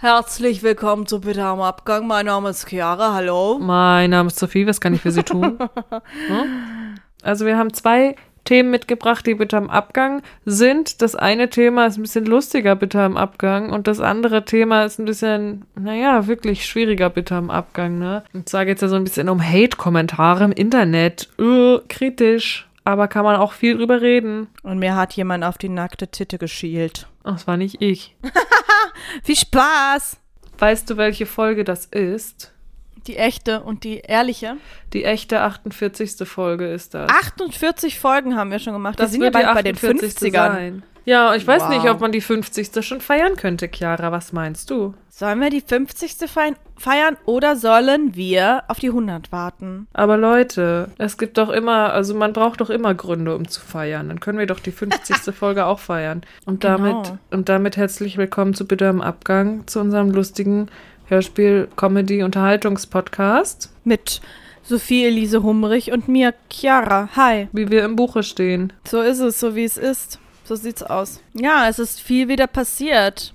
Herzlich willkommen zu Bitte am Abgang. Mein Name ist Chiara. Hallo. Mein Name ist Sophie. Was kann ich für Sie tun? hm? Also wir haben zwei Themen mitgebracht, die bitte am Abgang sind. Das eine Thema ist ein bisschen lustiger, bitte am Abgang. Und das andere Thema ist ein bisschen, naja, wirklich schwieriger, bitte am Abgang. Ne? Und zwar geht es ja so ein bisschen um Hate-Kommentare im Internet. Uh, kritisch. Aber kann man auch viel drüber reden. Und mir hat jemand auf die nackte Titte geschielt. Ach, das war nicht ich. Viel Spaß! Weißt du, welche Folge das ist? Die echte und die ehrliche. Die echte 48. Folge ist das. 48 Folgen haben wir schon gemacht. das wir sind ja bald bei den 48. 50ern. sein. Ja, ich weiß Wow. nicht, ob man die 50. schon feiern könnte, Chiara. Was meinst du? Sollen wir die 50. fei- feiern oder sollen wir auf die 100 warten? Aber Leute, es gibt doch immer, also man braucht doch immer Gründe, um zu feiern. Dann können wir doch die 50. Folge auch feiern. Und damit, Genau. und damit herzlich willkommen zu Bitte am Abgang, zu unserem lustigen Hörspiel-Comedy-Unterhaltungspodcast, Mit Sophie Elise Humrich und mir, Chiara. Hi. wie wir im Buche stehen. So ist es, so wie es ist. So sieht's aus. Ja, es ist viel wieder passiert.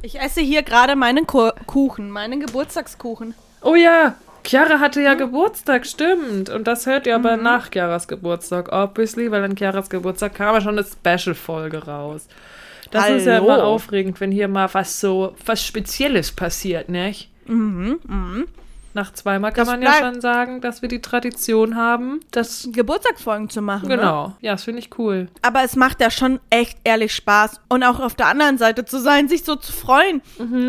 Ich esse hier gerade meinen Ku Kuchen, meinen Geburtstagskuchen. Oh ja, Chiara hatte ja Geburtstag, stimmt. Und das hört ihr aber nach Chiaras Geburtstag, obviously, weil an Chiaras Geburtstag kam ja schon eine Special-Folge raus. Das ist ja Hallo. immer aufregend, wenn hier mal was so, was Spezielles passiert, nicht? Mhm, mhm. Nach zweimal kann Das man ja schon sagen, dass wir die Tradition haben. Das, Geburtstagsfolgen zu machen. Ne? genau. Ja, das finde ich cool. Aber es macht ja schon echt ehrlich Spaß. Und auch auf der anderen Seite zu sein, sich so zu freuen.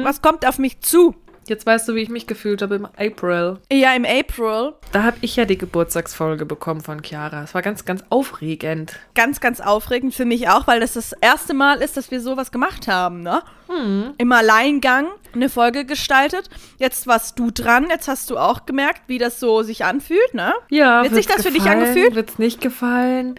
Was kommt auf mich zu? Jetzt weißt du, wie ich mich gefühlt habe im April. Ja, im April. Da habe ich ja die Geburtstagsfolge bekommen von Chiara. Es war ganz, ganz aufregend. Ganz, ganz aufregend für mich auch, weil das das erste Mal ist, dass wir sowas gemacht haben, ne? Im Alleingang eine Folge gestaltet. Jetzt warst du dran, jetzt hast du auch gemerkt, wie das so sich anfühlt, ne? Ja, Wird sich das für dich gefallen? angefühlt? Wird's nicht gefallen?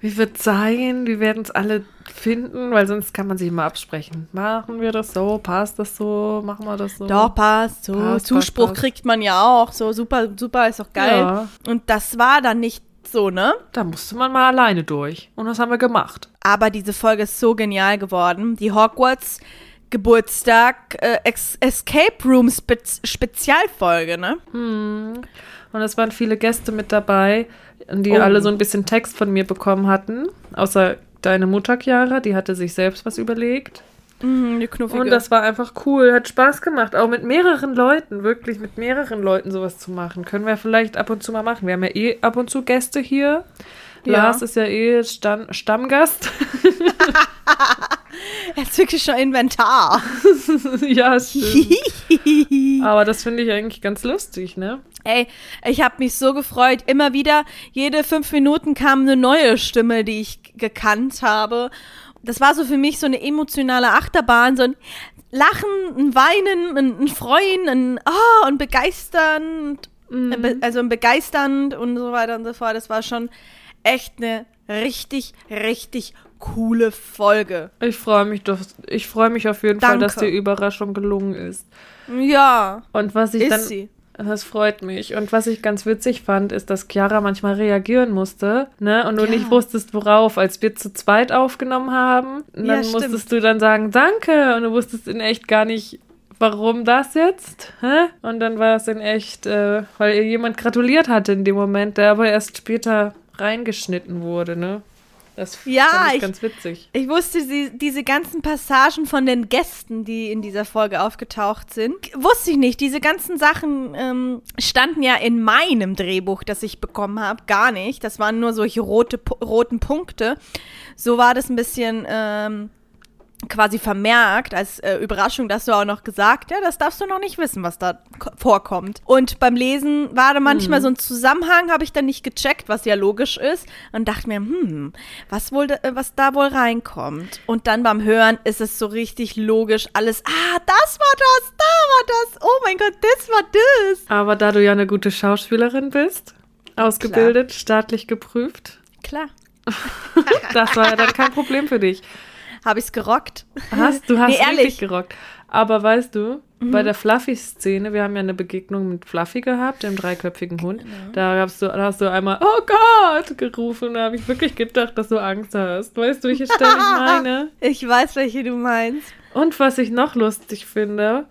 Wie wird's sein? Wir werden es alle finden, weil sonst kann man sich immer absprechen. Machen wir das so? Passt das so? Machen wir das so? Doch, passt. So, Passt, Zuspruch passt, passt. kriegt man ja auch. So, super, super, ist doch geil. Ja. Und das war dann nicht so, ne? Da musste man mal alleine durch. Und das haben wir gemacht. Aber diese Folge ist so genial geworden. Die Hogwarts Geburtstag äh, Escape Room Spez Spezialfolge, ne? Und es waren viele Gäste mit dabei, die Oh. alle so ein bisschen Text von mir bekommen hatten. Außer deine Mutter, Chiara, die hatte sich selbst was überlegt. Mhm, die knuffige. Und das war einfach cool, hat Spaß gemacht, auch mit mehreren Leuten, wirklich mit mehreren Leuten sowas zu machen. Können wir vielleicht ab und zu mal machen. Wir haben ja eh ab und zu Gäste hier. Ja. Lars ist ja eh Stam Stammgast. Jetzt wirklich schon Inventar. ja, stimmt. Aber das finde ich eigentlich ganz lustig, ne? Ey, ich habe mich so gefreut. Immer wieder, jede fünf Minuten kam eine neue Stimme, die ich gekannt habe. Das war so für mich so eine emotionale Achterbahn, so ein Lachen, ein Weinen, ein, ein Freuen, ein Oh und begeistern, ein Be also ein begeisternd und so weiter und so fort. Das war schon echt eine richtig, richtig coole Folge. Ich freue mich doch, ich freue mich auf jeden Fall, Danke. dass die Überraschung gelungen ist. Ja, Und was ich dann sie. Das freut mich. Und was ich ganz witzig fand, ist, dass Chiara manchmal reagieren musste, ne? Und du Ja. nicht wusstest, worauf. Als wir zu zweit aufgenommen haben, Ja, dann stimmt. musstest du dann sagen, danke. Und du wusstest in echt gar nicht, warum das jetzt? Hä? Und dann war es in echt, äh, weil ihr jemand gratuliert hatte in dem Moment, der aber erst später reingeschnitten wurde, ne? Das Ja, fand ich, ich- ganz witzig. Ich wusste sie, diese ganzen Passagen von den Gästen, die in dieser Folge aufgetaucht sind, wusste ich nicht. Diese ganzen Sachen ähm, standen ja in meinem Drehbuch, das ich bekommen habe, gar nicht. Das waren nur solche rote, roten Punkte. So war das ein bisschen ähm, quasi vermerkt als äh, Überraschung, dass du auch noch gesagt, ja, das darfst du noch nicht wissen, was da ko- vorkommt. Und beim Lesen war da manchmal so ein Zusammenhang, habe ich dann nicht gecheckt, was ja logisch ist und dachte mir, hm, was wohl, da- äh, was da wohl reinkommt. Und dann beim Hören ist es so richtig logisch alles, ah, das war das, da war das, oh mein Gott, das war das. Aber da du ja eine gute Schauspielerin bist, ausgebildet, staatlich geprüft, Klar, das war ja dann kein Problem für dich. Habe ich's gerockt. Hast, du hast Nee, ehrlich. wirklich gerockt. Aber weißt du, bei der Fluffy-Szene, wir haben ja eine Begegnung mit Fluffy gehabt, dem dreiköpfigen Hund. Da, hast du, da hast du einmal, oh Gott, gerufen. Da habe ich wirklich gedacht, dass du Angst hast. Weißt du, welche Stelle ich meine? Ich weiß, welche du meinst. Und was ich noch lustig finde,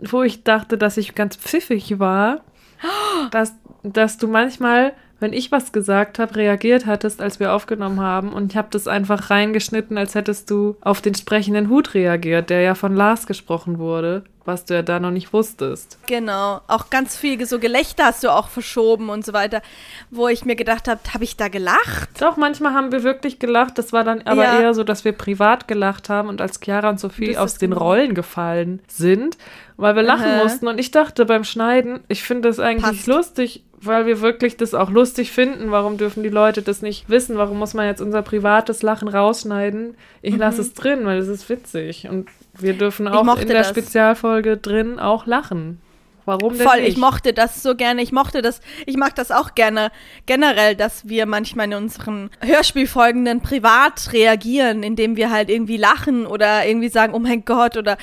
wo ich dachte, dass ich ganz pfiffig war, dass, dass du manchmal, wenn ich was gesagt habe, reagiert hattest, als wir aufgenommen haben. Und ich habe das einfach reingeschnitten, als hättest du auf den sprechenden Hut reagiert, der ja von Lars gesprochen wurde, was du ja da noch nicht wusstest. Genau. Auch ganz viel so Gelächter hast du auch verschoben und so weiter, wo ich mir gedacht habe, habe ich da gelacht? Doch, manchmal haben wir wirklich gelacht. Das war dann aber Ja. eher so, dass wir privat gelacht haben und als Chiara und Sophie Das aus den genau. Rollen gefallen sind, weil wir lachen Aha. mussten. Und ich dachte beim Schneiden, ich finde das eigentlich Passt. lustig, weil wir wirklich das auch lustig finden. Warum dürfen die Leute das nicht wissen? Warum muss man jetzt unser privates Lachen rausschneiden? Ich lasse es drin, weil es ist witzig. Und wir dürfen auch in der das. Spezialfolge drin auch lachen. Warum denn Voll, nicht? ich mochte das so gerne. Ich mochte das, ich mag das auch gerne generell, dass wir manchmal in unseren Hörspielfolgen dann privat reagieren, indem wir halt irgendwie lachen oder irgendwie sagen, oh mein Gott, oder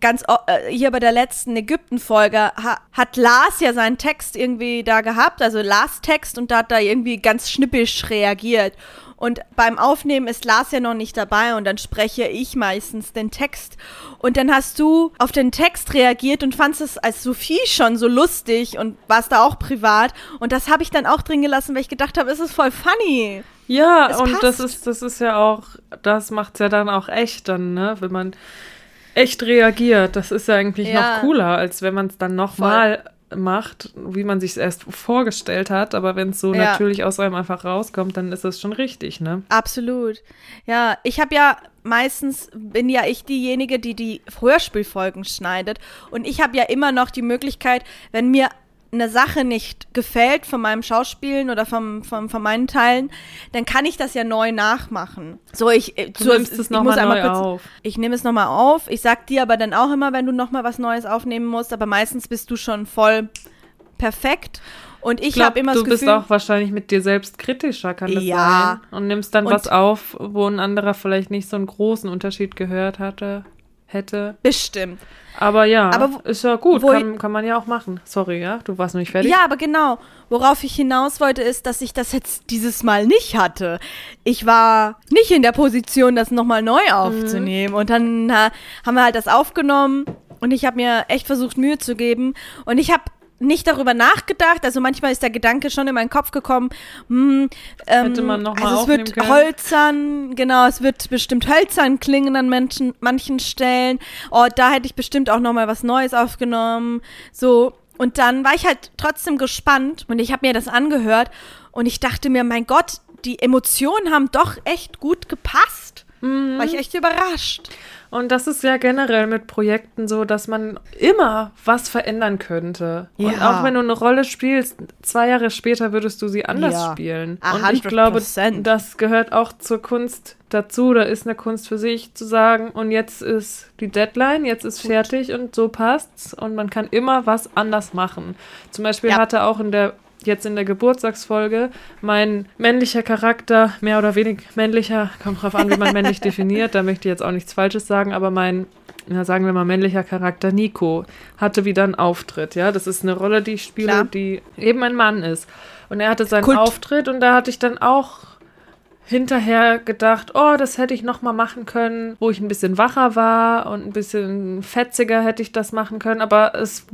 ganz äh, hier bei der letzten Ägypten-Folge ha, hat Lars ja seinen Text irgendwie da gehabt, also Lars Text und da hat er irgendwie ganz schnippisch reagiert. Und beim Aufnehmen ist Lars ja noch nicht dabei und dann spreche ich meistens den Text. Und dann hast du auf den Text reagiert und fandst es als Sophie schon so lustig und warst da auch privat. Und das habe ich dann auch drin gelassen, weil ich gedacht habe, es ist voll funny. Ja, Es und das passt. ist, das ist ja auch, das macht's ja dann auch echt dann, ne? Wenn man echt reagiert. Das ist ja eigentlich Ja. noch cooler, als wenn man es dann nochmal macht, wie man sich erst vorgestellt hat. Aber wenn es so Ja. natürlich aus einem einfach rauskommt, dann ist das schon richtig, ne? Absolut. Ja, ich habe ja meistens, bin ja ich diejenige, die die Hörspielfolgen schneidet. Und ich habe ja immer noch die Möglichkeit, wenn mir eine Sache nicht gefällt von meinem Schauspielen oder vom, vom, von meinen Teilen, dann kann ich das ja neu nachmachen. So, ich, äh, Du so, nimmst es ich noch muss mal einmal neu kurz, auf. Ich nehme es nochmal auf. Ich sag dir aber dann auch immer, wenn du nochmal was Neues aufnehmen musst, aber meistens bist du schon voll perfekt. Und ich, habe immer du das bist Gefühl, auch wahrscheinlich mit dir selbst kritischer, kann das Ja. sein? Und nimmst dann Und- was auf, wo ein anderer vielleicht nicht so einen großen Unterschied gehört hatte, hätte. bestimmt. Aber ja, Aber wo- ist ja gut, kann, kann man ja auch machen. Sorry, ja, du warst noch nicht fertig. Ja, aber genau. Worauf ich hinaus wollte, ist, dass ich das jetzt dieses Mal nicht hatte. Ich war nicht in der Position, das nochmal neu aufzunehmen. Und dann äh, haben wir halt das aufgenommen und ich habe mir echt versucht, Mühe zu geben. Und ich habe nicht darüber nachgedacht. Also manchmal ist der Gedanke schon in meinen Kopf gekommen, hm, ähm, Hätte man noch mal also es wird können. hölzern, genau, es wird bestimmt hölzern klingen an manchen, manchen Stellen. Oh, da hätte ich bestimmt auch noch mal was Neues aufgenommen. So, und dann war ich halt trotzdem gespannt und ich habe mir das angehört und ich dachte mir, mein Gott, die Emotionen haben doch echt gut gepasst. Mhm. War ich echt überrascht. Und das ist ja generell mit Projekten so, dass man immer was verändern könnte. Und Ja. auch wenn du eine Rolle spielst, zwei Jahre später würdest du sie anders Ja. spielen. A Und ich glaube, 100%. das gehört auch zur Kunst dazu. Da ist eine Kunst für sich zu sagen, und jetzt ist die Deadline, jetzt ist fertig und so passt's. Und man kann immer was anders machen. Zum Beispiel Ja. hatte auch in der jetzt in der Geburtstagsfolge mein männlicher Charakter, mehr oder weniger männlicher, kommt drauf an, wie man männlich definiert, da möchte ich jetzt auch nichts Falsches sagen, aber mein, ja, sagen wir mal, männlicher Charakter Nico hatte wieder einen Auftritt, ja, das ist eine Rolle, die ich spiele, Klar. die eben ein Mann ist. Und er hatte seinen Kult. Auftritt und da hatte ich dann auch hinterher gedacht, oh, das hätte ich noch mal machen können, wo ich ein bisschen wacher war und ein bisschen fetziger hätte ich das machen können, aber es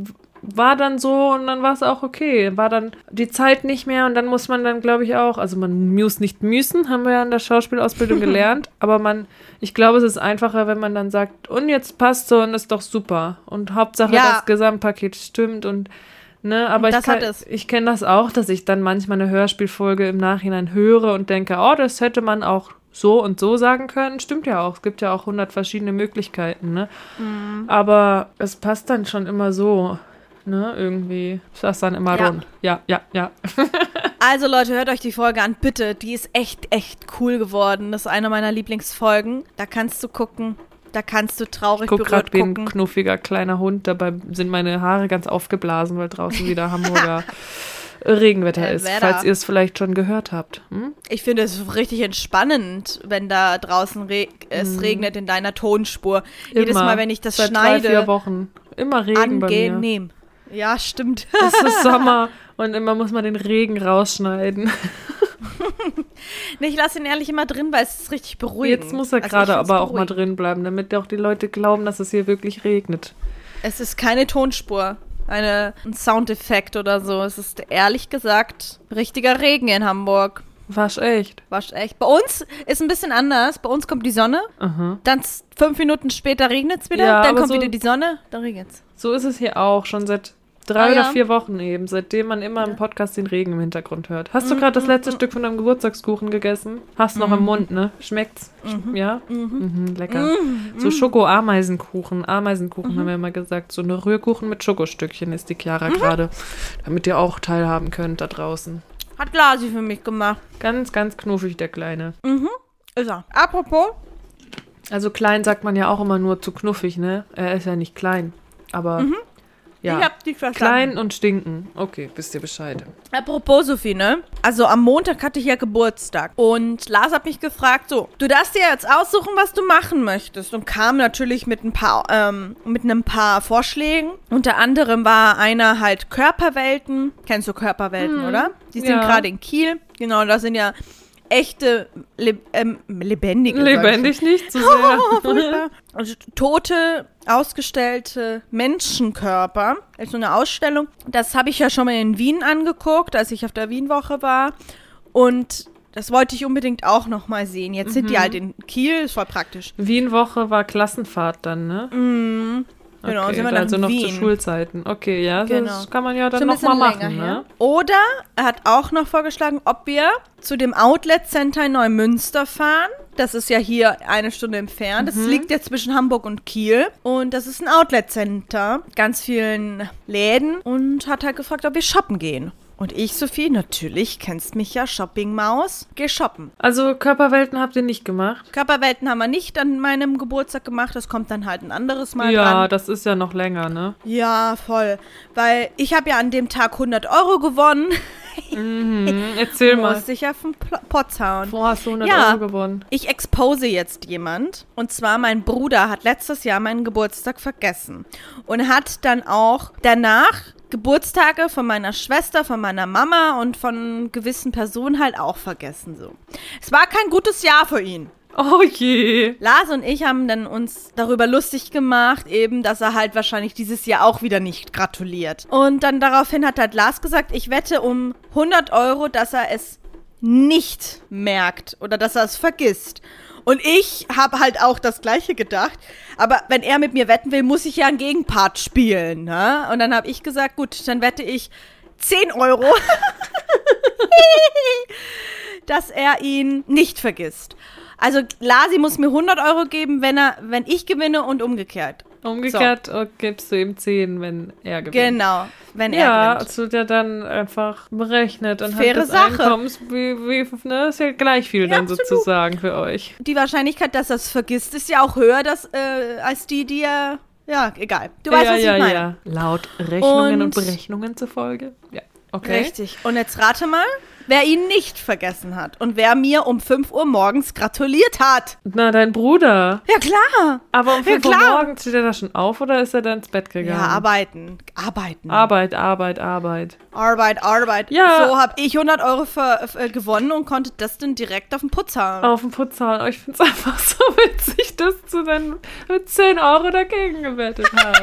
war dann so und dann war es auch okay. War dann die Zeit nicht mehr und dann muss man dann, glaube ich, auch, also man muss nicht müssen, haben wir ja in der Schauspielausbildung gelernt, aber man, ich glaube, es ist einfacher, wenn man dann sagt, und jetzt passt so und ist doch super. Und Hauptsache Ja. das Gesamtpaket stimmt und Ne, aber Das ich, kann, ich kenne das auch, dass ich dann manchmal eine Hörspielfolge im Nachhinein höre und denke, oh, das hätte man auch so und so sagen können. Stimmt ja auch. Es gibt ja auch hundert verschiedene Möglichkeiten, ne? Mhm. Aber es passt dann schon immer so, ne? Irgendwie ist das dann immer Ja. rund. Ja, ja, ja. Also Leute, hört euch die Folge an, bitte. Die ist echt, echt cool geworden. Das ist eine meiner Lieblingsfolgen. Da kannst du gucken. Da kannst du traurig Ich guck gerade berührt wie ein gucken. knuffiger kleiner Hund. Dabei sind meine Haare ganz aufgeblasen, weil draußen wieder Hamburger Regenwetter Äh, ist. Wetter. Falls ihr es vielleicht schon gehört habt. Hm? Ich finde es richtig entspannend, wenn da draußen re es regnet in deiner Tonspur. Jedes Mhm. Immer. Mal, wenn ich das Seit drei, vier schneide, Wochen. Immer Regen bei mir. Ja, stimmt. Es ist Sommer und immer muss man den Regen rausschneiden. Nee, ich lasse ihn ehrlich immer drin, weil es ist richtig beruhigend. Jetzt muss er Also gerade find's aber auch mal drin bleiben, damit auch die Leute glauben, dass es hier wirklich regnet. Es ist keine Tonspur, eine, ein Soundeffekt oder so. Es ist ehrlich gesagt richtiger Regen in Hamburg. Wasch echt. Wasch echt. Bei uns ist ein bisschen anders. Bei uns kommt die Sonne, Aha. dann fünf Minuten später regnet es wieder, Ja, dann kommt so- wieder die Sonne, dann regnet es. So ist es hier auch schon seit drei Ah, oder ja. vier Wochen eben, seitdem man immer im Podcast den Regen im Hintergrund hört. Hast Mhm, du gerade das letzte Stück von deinem Geburtstagskuchen gegessen? Hast noch im Mund, ne? Schmeckt's? Sch- Ja? Mhm, lecker. So Schoko-Ameisenkuchen. Ameisenkuchen haben wir immer gesagt. So eine Rührkuchen mit Schokostückchen ist die Chiara Mhm. gerade. Damit ihr auch teilhaben könnt da draußen. Hat Glasi für mich gemacht. Ganz, ganz knuffig, der Kleine. Ist er. Apropos, Also klein sagt man ja auch immer nur zu knuffig, ne? Er ist ja nicht klein. Aber ja. Ich hab dich verstanden. Klein und stinken. Okay, wisst ihr Bescheid. Apropos, Sophie, ne? Also am Montag hatte ich ja Geburtstag. Und Lars hat mich gefragt, so, du darfst dir jetzt aussuchen, was du machen möchtest. Und kam natürlich mit ein paar, ähm, mit einem paar Vorschlägen. Unter anderem war einer halt Körperwelten. Kennst du Körperwelten, oder? Die sind Ja. gerade in Kiel. Genau, das sind ja echte, leb ähm, lebendige. Lebendig nicht zu sehr. Oh, furchtbar. Also tote, ausgestellte Menschenkörper. Das ist so eine Ausstellung. Das habe ich ja schon mal in Wien angeguckt, als ich auf der Wienwoche war. Und das wollte ich unbedingt auch noch mal sehen. Jetzt sind die halt in Kiel, ist voll praktisch. Wien-Woche war Klassenfahrt dann, ne? Genau, okay, sind wir dann also noch Wien. zu Schulzeiten. Okay, ja, Genau. das kann man ja dann ein noch mal bisschen machen, ne? Oder er hat auch noch vorgeschlagen, ob wir zu dem Outlet Center in Neumünster fahren. Das ist ja hier eine Stunde entfernt. Mhm. Das liegt ja zwischen Hamburg und Kiel. Und das ist ein Outlet Center. Ganz vielen Läden. Und hat halt gefragt, ob wir shoppen gehen. Und ich, Sophie, natürlich, kennst mich ja, Shopping-Maus, geh shoppen. Also Körperwelten habt ihr nicht gemacht? Körperwelten haben wir nicht an meinem Geburtstag gemacht. Das kommt dann halt ein anderes Mal ja, dran. das ist ja noch länger, ne? Ja, voll. Weil ich habe ja an dem Tag 100 Euro gewonnen. Mhm, erzähl mal. Musste ich auf den Pl- Potz hauen. Wo hast du 100 Ja. Euro gewonnen? Ich expose jetzt jemand. Und zwar mein Bruder hat letztes Jahr meinen Geburtstag vergessen. Und hat dann auch danach Geburtstage von meiner Schwester, von meiner Mama und von gewissen Personen halt auch vergessen. So. Es war kein gutes Jahr für ihn. Oh je. Lars und ich haben dann uns darüber lustig gemacht, eben, dass er halt wahrscheinlich dieses Jahr auch wieder nicht gratuliert. Und dann daraufhin hat halt Lars gesagt, ich wette um 100 Euro, dass er es nicht merkt oder dass er es vergisst. Und ich habe halt auch das Gleiche gedacht. Aber wenn er mit mir wetten will, muss ich ja einen Gegenpart spielen. Ne? Und dann habe ich gesagt, gut, dann wette ich 10 Euro, dass er ihn nicht vergisst. Also Lasi muss mir 100 Euro geben, wenn er, wenn ich gewinne und umgekehrt. Umgekehrt oh, gibst du ihm 10, wenn er gewinnt. Genau, wenn Ja, er gewinnt. es wird ja dann einfach berechnet anhand Faire des Sache. Einkommens, wie, wie, ne, ist ja gleich viel dann absolut. sozusagen für euch. Die Wahrscheinlichkeit, dass er es vergisst, ist ja auch höher dass, äh, als die, die er. Ja, egal. Du weißt, ja, was ich ja, meine. ja. Laut Rechnungen und, Und- Berechnungen zufolge. Ja, okay. Richtig. Und jetzt rate mal, wer ihn nicht vergessen hat und wer mir um 5 Uhr morgens gratuliert hat. Na, dein Bruder. Ja, klar. Aber um Ja, 5 Uhr klar. morgens steht er da schon auf oder ist er dann ins Bett gegangen? Ja, arbeiten. Arbeiten. Arbeit, Arbeit, Arbeit. Arbeit, Arbeit. Ja. So habe ich 100 Euro ver, äh, gewonnen und konnte das dann direkt auf den Putz hauen. Auf dem Putzhauen. Oh, ich finde es einfach so witzig, dass du dann mit 10 Euro dagegen gewettet hast.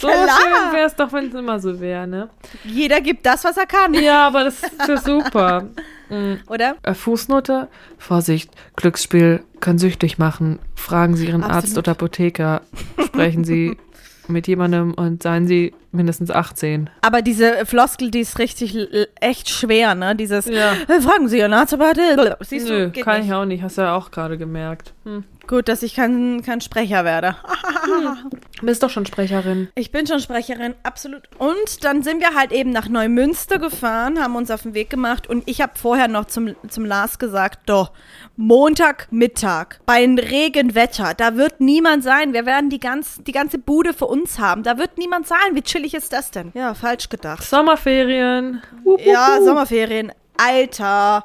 So Klar. schön wäre es doch, wenn es immer so wäre, ne? Jeder gibt das, was er kann. Ja, aber das ist ja super. Oder? Äh, Fußnote. Vorsicht, Glücksspiel kann süchtig machen. Fragen Sie Ihren Arzt Absolut. oder Apotheker. Sprechen Sie mit jemandem und seien Sie mindestens 18. Aber diese Floskel, die ist richtig echt schwer, ne? Dieses, Ja. äh, fragen Sie Ihren Arzt, aber äh, siehst Nö, du, kann nicht. ich auch nicht. Hast du ja auch gerade gemerkt. Hm. Gut, dass ich kein, kein Sprecher werde. Bist doch schon Sprecherin. Ich bin schon Sprecherin, absolut. Und dann sind wir halt eben nach Neumünster gefahren, haben uns auf den Weg gemacht und ich habe vorher noch zum, zum Lars gesagt, doch, Montagmittag bei Regenwetter, da wird niemand sein. Wir werden die, ganz, die ganze Bude für uns haben. Da wird niemand sein. Wie chillig ist das denn? Ja, falsch gedacht. Sommerferien. Hup, Ja. Sommerferien. Alter,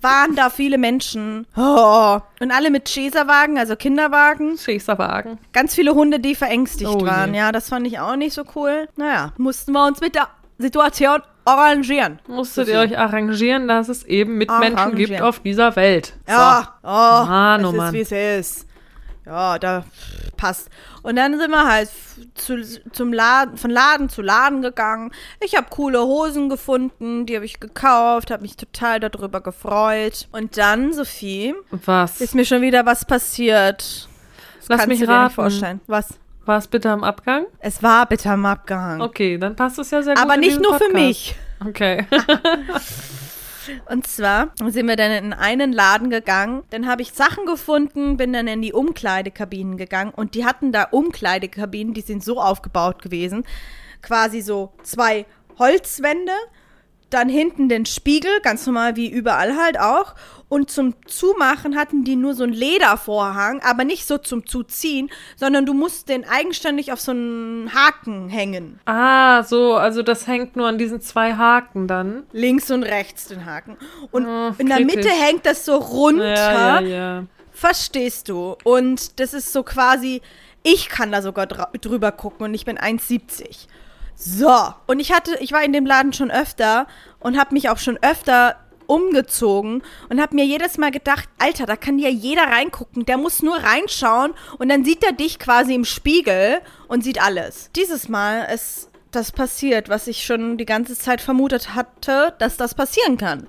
waren da viele Menschen. Oh. Und alle mit Chaserwagen, also Kinderwagen. Schäferwagen. Ganz viele Hunde, die verängstigt Oh je. waren. Ja, das fand ich auch nicht so cool. Naja, mussten wir uns mit der Situation arrangieren. Musstet ihr euch arrangieren, dass es eben Mitmenschen gibt auf dieser Welt. Ja, oh, Mann, es oh ist, Mann. wie es ist. Ja, da passt. Und dann sind wir halt zu, zum Laden, von Laden zu Laden gegangen. Ich habe coole Hosen gefunden, die habe ich gekauft, habe mich total darüber gefreut. Und dann, Sophie, So. Was? ist mir schon wieder was passiert. Das Lass mich raten. nicht vorstellen. Was? War es bitte am Abgang? Es war bitter am Abgang. Okay, dann passt es ja sehr gut. Aber nicht nur für Podcast. mich. Okay. Und zwar sind wir dann in einen Laden gegangen, dann habe ich Sachen gefunden, bin dann in die Umkleidekabinen gegangen und die hatten da Umkleidekabinen, die sind so aufgebaut gewesen, quasi so zwei Holzwände, dann hinten den Spiegel, ganz normal wie überall halt auch. Und zum Zumachen hatten die nur so einen Ledervorhang, aber nicht so zum Zuziehen, sondern du musst den eigenständig auf so einen Haken hängen. ah, so, also das hängt nur an diesen zwei Haken dann. Links und rechts den Haken. Und Oh, in der. Mitte hängt das so runter. Ja, ja, ja. Verstehst du? Und das ist so quasi, ich kann da sogar drüber gucken und ich bin 1,70. So. Und ich hatte, ich war in dem Laden schon öfter und habe mich auch schon öfter umgezogen und habe mir jedes Mal gedacht, Alter, da kann ja jeder reingucken. Der muss nur reinschauen und dann sieht er dich quasi im Spiegel und sieht alles. Dieses Mal ist das passiert, was ich schon die ganze Zeit vermutet hatte, dass das passieren kann.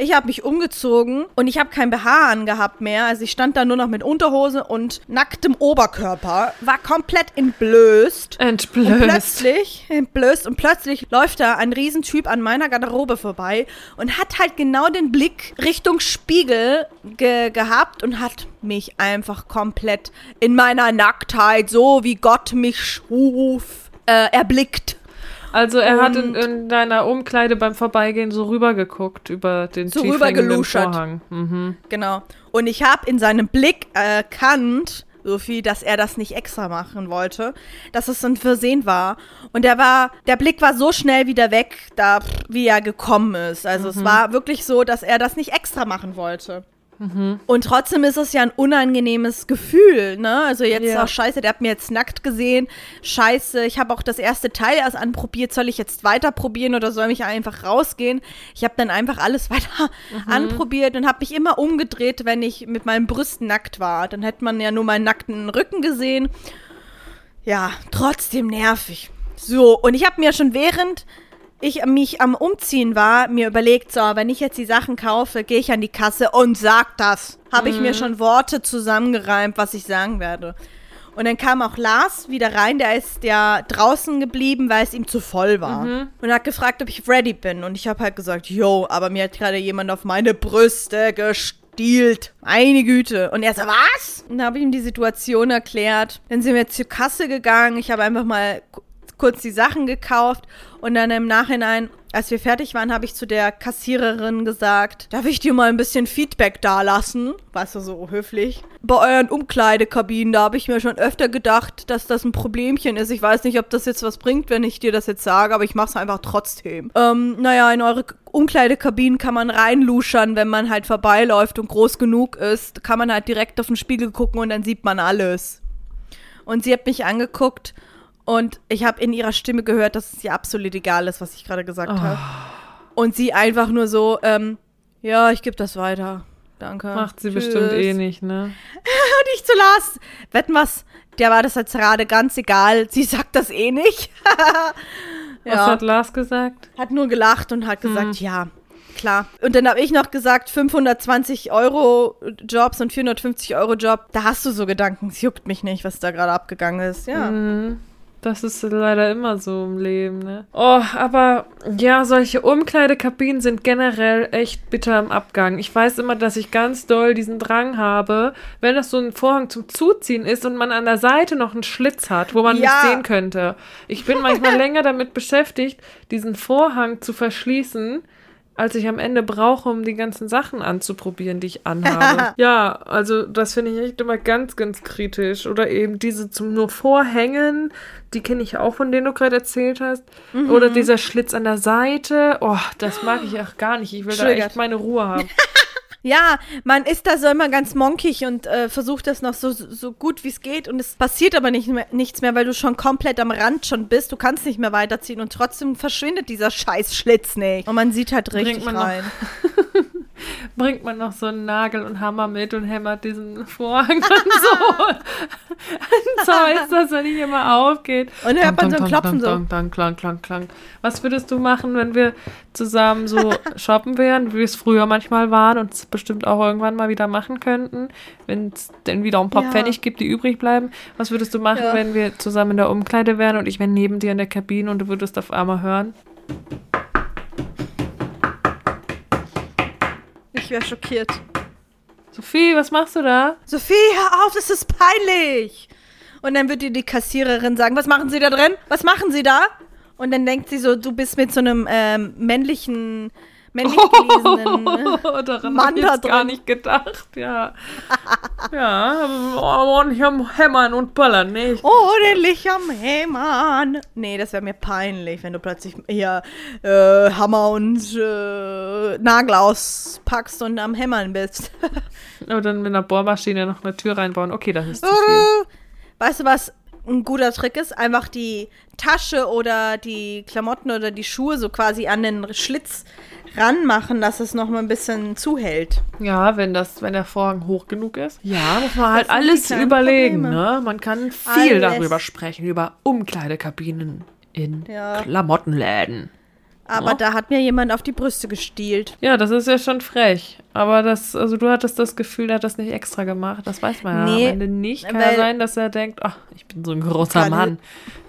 Ich habe mich umgezogen und ich habe kein BH angehabt mehr. Also ich stand da nur noch mit Unterhose und nacktem Oberkörper, war komplett entblößt. Und Entblößt. plötzlich, entblößt, und plötzlich läuft da ein Riesentyp an meiner Garderobe vorbei und hat halt genau den Blick Richtung Spiegel ge gehabt und hat mich einfach komplett in meiner Nacktheit, so wie Gott mich schuf, äh, erblickt. Also er hat in, in deiner Umkleide beim Vorbeigehen so rübergeguckt über den So rübergeluschert. Vorhang. Mhm. Genau. Und ich habe in seinem Blick erkannt, Sophie, dass er das nicht extra machen wollte, dass es ein Versehen war. Und der war, der Blick war so schnell wieder weg, da wie er gekommen ist. Also es war wirklich so, dass er das nicht extra machen wollte. Und trotzdem ist es ja ein unangenehmes Gefühl, ne? Also jetzt Ja. auch scheiße, der hat mir jetzt nackt gesehen. Scheiße, ich habe auch das erste Teil erst anprobiert. Soll ich jetzt weiter probieren oder soll ich einfach rausgehen? Ich habe dann einfach alles weiter anprobiert und habe mich immer umgedreht, wenn ich mit meinen Brüsten nackt war. Dann hätte man ja nur meinen nackten Rücken gesehen. Ja, trotzdem nervig. So, und ich habe mir schon während ich mich am Umziehen war, mir überlegt, so, wenn ich jetzt die Sachen kaufe, gehe ich an die Kasse und sag das. Habe ich mir schon Worte zusammengereimt, was ich sagen werde. Und dann kam auch Lars wieder rein, der ist ja draußen geblieben, weil es ihm zu voll war. Und hat gefragt, ob ich ready bin. Und ich habe halt gesagt, yo, aber mir hat gerade jemand auf meine Brüste gestielt. Meine Güte. Und er so, was? Und dann habe ich ihm die Situation erklärt. Dann sind wir zur Kasse gegangen. Ich habe einfach mal kurz die Sachen gekauft. Und dann im Nachhinein, als wir fertig waren, habe ich zu der Kassiererin gesagt, darf ich dir mal ein bisschen Feedback dalassen? Weißt du, so höflich. Bei euren Umkleidekabinen, da habe ich mir schon öfter gedacht, dass das ein Problemchen ist. Ich weiß nicht, ob das jetzt was bringt, wenn ich dir das jetzt sage, aber ich mache es einfach trotzdem. Ähm, naja, in eure Umkleidekabinen kann man reinluschern, wenn man halt vorbeiläuft und groß genug ist. Kann man halt direkt auf den Spiegel gucken und dann sieht man alles. Und sie hat mich angeguckt und ich habe in ihrer Stimme gehört, dass es ihr absolut egal ist, was ich gerade gesagt habe. Und sie einfach nur so, ähm, ja, ich gebe das weiter. Danke. Macht sie Tschüss. bestimmt eh nicht, ne? Und ich zu Lars. Wetten was? Der war das jetzt gerade ganz egal. Sie sagt das eh nicht. Was ja. hat Lars gesagt? Hat nur gelacht und hat Hm. gesagt, ja, klar. Und dann habe ich noch gesagt, 520 Euro Jobs und 450 Euro Job. Da hast du so Gedanken. Es juckt mich nicht, was da gerade abgegangen ist. Ja. Mhm. Das ist leider immer so im Leben, ne? Oh, aber ja, solche Umkleidekabinen sind generell echt bitter im Abgang. Ich weiß immer, dass ich ganz doll diesen Drang habe, wenn das so ein Vorhang zum Zuziehen ist und man an der Seite noch einen Schlitz hat, wo man Ja. mich sehen könnte. Ich bin manchmal länger damit beschäftigt, diesen Vorhang zu verschließen, als ich am Ende brauche, um die ganzen Sachen anzuprobieren, die ich anhabe. ja, also das finde ich echt immer ganz, ganz kritisch. Oder eben diese zum nur Vorhängen, die kenne ich auch, von denen du gerade erzählt hast. Mhm. Oder dieser Schlitz an der Seite. Oh, das mag ich auch gar nicht. Ich will da Triggert. echt meine Ruhe haben. Ja, man ist da so immer ganz monkig und äh, versucht das noch so, so gut wie es geht und es passiert aber nicht mehr, nichts mehr, weil du schon komplett am Rand schon bist. Du kannst nicht mehr weiterziehen und trotzdem verschwindet dieser scheiß Schlitz nicht. Und man sieht halt richtig rein. Bringt man noch so einen Nagel und Hammer mit und hämmert diesen Vorhang dann so. so ist das, wenn nicht immer aufgeht. Und dann hört man so ein Klopfen so. dang, klang, klang, klang. Was würdest du machen, wenn wir zusammen so shoppen wären, wie wir es früher manchmal waren und es bestimmt auch irgendwann mal wieder machen könnten, wenn es denn wieder ein paar Ja. Pfennig gibt, die übrig bleiben? Was würdest du machen, Ja. wenn wir zusammen in der Umkleide wären und ich wäre neben dir in der Kabine und du würdest auf einmal hören? Ich wäre schockiert. Sophie, was machst du da? Sophie, hör auf, das ist peinlich. Und dann wird dir die Kassiererin sagen, was machen Sie da drin? Was machen Sie da? Und dann denkt sie so, du bist mit so einem ähm, männlichen, männlich gelesenen. äh, Daran Mann habe ich jetzt gar nicht gedacht, ja. ja, ordentlich am Hämmern und Böllern, nicht? Ordentlich am Hämmern. Nee, das wäre mir peinlich, wenn du plötzlich hier äh, Hammer und äh, Nagel auspackst und am Hämmern bist. Und dann mit einer Bohrmaschine noch eine Tür reinbauen. Okay, das ist zu viel. Äh, Weißt du, was ein guter Trick ist? Einfach die Tasche oder die Klamotten oder die Schuhe so quasi an den Schlitz ranmachen, dass es noch mal ein bisschen zuhält. Ja, wenn das, wenn der Vorhang hoch genug ist. Ja, muss man halt alles überlegen, Probleme. ne? Man kann viel Alles. darüber sprechen, über Umkleidekabinen in Ja. Klamottenläden. Aber Ja. da hat mir jemand auf die Brüste gestielt. Ja, das ist ja schon frech. Aber das, also du hattest das Gefühl, er hat das nicht extra gemacht. Das weiß man ja Nee, am Ende nicht. Kann ja sein, dass er denkt, ach, ich bin so ein großer Mann.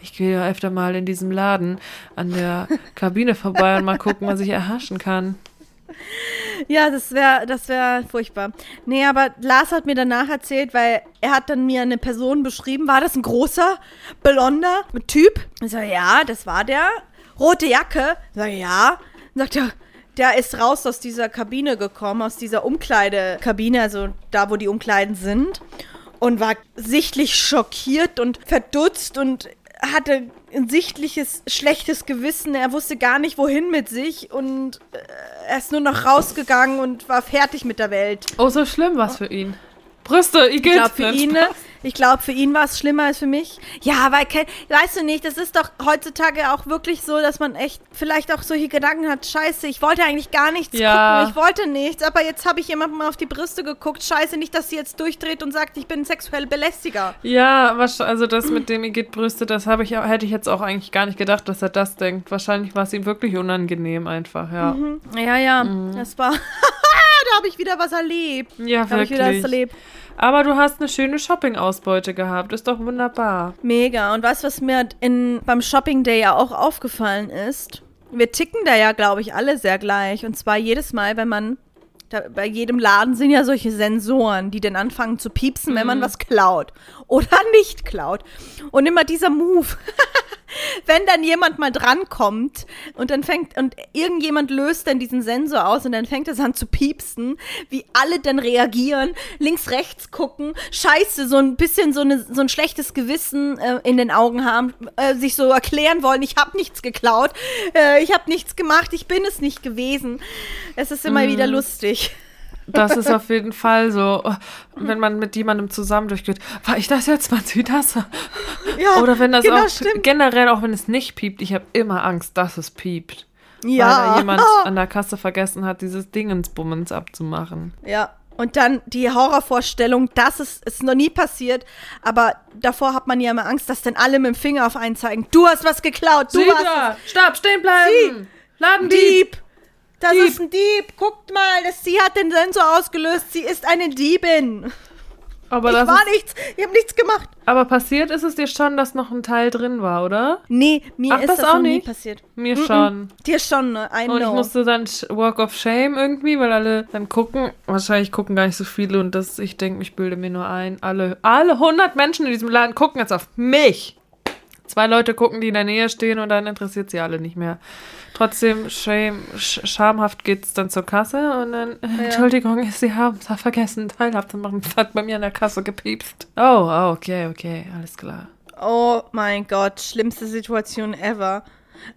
Ich gehe ja öfter mal in diesem Laden an der Kabine vorbei und mal gucken, was ich erhaschen kann. Ja, das wäre das wär furchtbar. Nee, aber Lars hat mir danach erzählt, weil er hat dann mir eine Person beschrieben. War das ein großer, blonder Typ? Ich sag, ja, das war der. Rote Jacke? Ich sag, ja. Dann sagt er, der ist raus aus dieser Kabine gekommen, aus dieser Umkleidekabine, also da, wo die Umkleiden sind. Und war sichtlich schockiert und verdutzt und hatte ein sichtliches schlechtes Gewissen. Er wusste gar nicht, wohin mit sich und äh, er ist nur noch rausgegangen und war fertig mit der Welt. Oh, so schlimm war's für ihn. Brüste, ich Ich glaube, für ihn, ich glaube, für ihn war es schlimmer als für mich. Ja, weil, weißt du nicht, das ist doch heutzutage auch wirklich so, dass man echt vielleicht auch solche Gedanken hat, scheiße, ich wollte eigentlich gar nichts Ja. gucken, ich wollte nichts, aber jetzt habe ich jemandem auf die Brüste geguckt, scheiße, nicht, dass sie jetzt durchdreht und sagt, ich bin sexuell Belästiger. Ja, also das mit dem Igitt Brüste, das habe ich, hätte ich jetzt auch eigentlich gar nicht gedacht, dass er das denkt. Wahrscheinlich war es ihm wirklich unangenehm einfach, ja. Ja, ja, Mhm. das war, da habe ich wieder was erlebt. Ja, Da habe ich wieder was wirklich. erlebt. Aber du hast eine schöne Shopping-Ausbeute gehabt. Ist doch wunderbar. Mega. Und weißt du, was mir in, beim Shopping Day ja auch aufgefallen ist? Wir ticken da ja, glaube ich, alle sehr gleich. Und zwar jedes Mal, wenn man. Da, bei jedem Laden sind ja solche Sensoren, die dann anfangen zu piepsen, wenn man was klaut. Oder nicht klaut. Und immer dieser Move. wenn dann jemand mal drankommt und dann fängt, und irgendjemand löst dann diesen Sensor aus und dann fängt es an zu piepsen, wie alle dann reagieren, links, rechts gucken, scheiße, so ein bisschen so, eine, so ein schlechtes Gewissen äh, in den Augen haben, äh, sich so erklären wollen, ich habe nichts geklaut, äh, ich habe nichts gemacht, ich bin es nicht gewesen. Es ist immer wieder lustig. Das ist auf jeden Fall so, wenn man mit jemandem zusammen durchgeht. War ich das jetzt? Man sieht das? Ja, Oder wenn das genau, auch stimmt. generell, auch wenn es nicht piept, ich habe immer Angst, dass es piept. Weil Ja. da jemand an der Kasse vergessen hat, dieses Dingensbummens abzumachen. Ja. Und dann die Horrorvorstellung, dass es ist noch nie passiert, aber davor hat man ja immer Angst, dass dann alle mit dem Finger auf einen zeigen. Du hast was geklaut, du Sie hast! Stopp, stehen bleiben! Ladendieb! Dieb! Das Dieb. ist ein Dieb! Guckt mal, das, sie hat den Sensor ausgelöst. Sie ist eine Diebin. Aber, ich das war nichts. Ich habe nichts gemacht. aber passiert ist es dir schon, dass noch ein Teil drin war, oder? Nee, mir Ach, ist das das, auch nicht? passiert. Mir Mm-mm. schon. Dir schon, ne? I Und ich know. musste dann Walk of Shame irgendwie, weil alle dann gucken. Wahrscheinlich gucken gar nicht so viele und das, ich denke, ich bilde mir nur ein. Alle, alle 100 Menschen in diesem Laden gucken jetzt auf mich. Zwei Leute gucken, die in der Nähe stehen und dann interessiert sie alle nicht mehr. Trotzdem, shame, sch schamhaft geht's dann zur Kasse und dann, äh, Entschuldigung, Sie haben es vergessen, teilhaft zu machen. Das hat bei mir an der Kasse gepiepst. Oh, oh, okay, okay, alles klar. oh mein Gott, schlimmste Situation ever.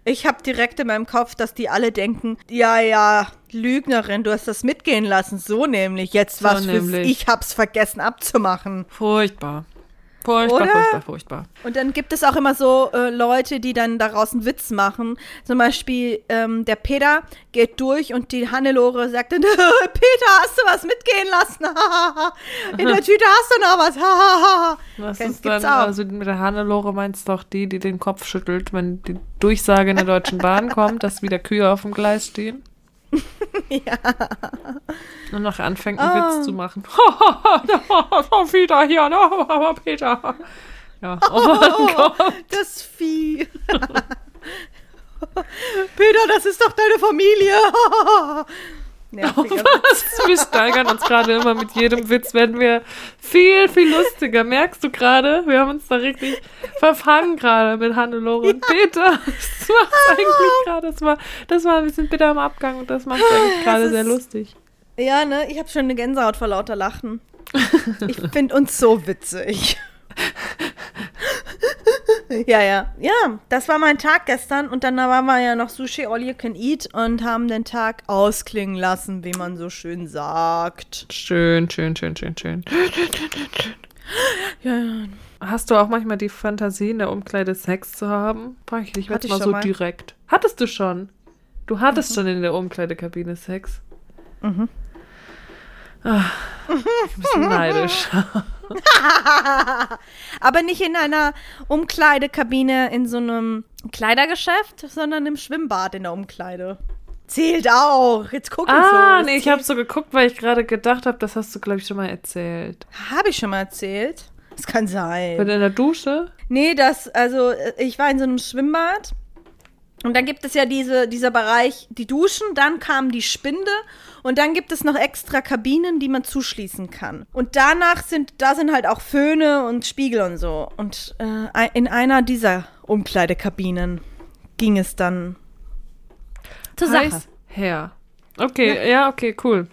Ich habe direkt in meinem Kopf, dass die alle denken, ja, ja, Lügnerin, du hast das mitgehen lassen. So nämlich. Jetzt So was fürs nämlich. Ich hab's vergessen abzumachen. Furchtbar. Furchtbar, Oder? furchtbar, furchtbar. Und dann gibt es auch immer so äh, Leute, die dann daraus einen Witz machen. Zum Beispiel ähm, der Peter geht durch und die Hannelore sagt dann, Peter, hast du was mitgehen lassen? In der Tüte hast du noch was. Was Kennt- ist dann, auch. also mit der Hannelore meinst du doch die, die den Kopf schüttelt, wenn die Durchsage in der Deutschen Bahn kommt, dass wieder Kühe auf dem Gleis stehen? ja. Und noch anfängt, einen Ah. Witz zu machen. Schon wieder hier, ne? Aber Peter. Ja. Oh mein Gott. Das Vieh. Peter, das ist doch deine Familie. Nerviger Witz. Was? Wir steigern uns gerade immer mit jedem Witz, werden wir viel, viel lustiger. Merkst du gerade? Wir haben uns da richtig verfangen gerade mit Hannelore und Peter. Das macht's eigentlich gerade. Das war, das war ein bisschen bitter am Abgang und das macht eigentlich gerade sehr lustig. Ja, ne? Ich habe schon eine Gänsehaut vor lauter Lachen. Ich finde uns so witzig. ja, ja. Ja, das war mein Tag gestern und dann waren wir ja noch Sushi All You Can Eat und haben den Tag ausklingen lassen, wie man so schön sagt. Schön, schön, schön, schön, schön. Ja, ja. Hast du auch manchmal die Fantasie, in der Umkleide Sex zu haben? Frag ich dich jetzt mal so mal. direkt. Hattest du schon? Du hattest schon in der Umkleidekabine Sex? Mhm. Ah, ich bin neidisch. Aber nicht in einer Umkleidekabine in so einem Kleidergeschäft, sondern im Schwimmbad in der Umkleide. Zählt auch. Jetzt gucken Ah, so. nee, ich habe so geguckt, weil ich gerade gedacht habe, das hast du, glaube ich, schon mal erzählt. Habe ich schon mal erzählt? Das kann sein. Bin in der Dusche? Nee, das, also äh, ich war in so einem Schwimmbad und dann gibt es ja diese, dieser Bereich, die Duschen, dann kam die Spinde und dann gibt es noch extra Kabinen, die man zuschließen kann. Und danach sind, da sind halt auch Föhne und Spiegel und so. Und äh, in einer dieser Umkleidekabinen ging es dann zur Sache. Heiß her. Okay, ja, okay, cool.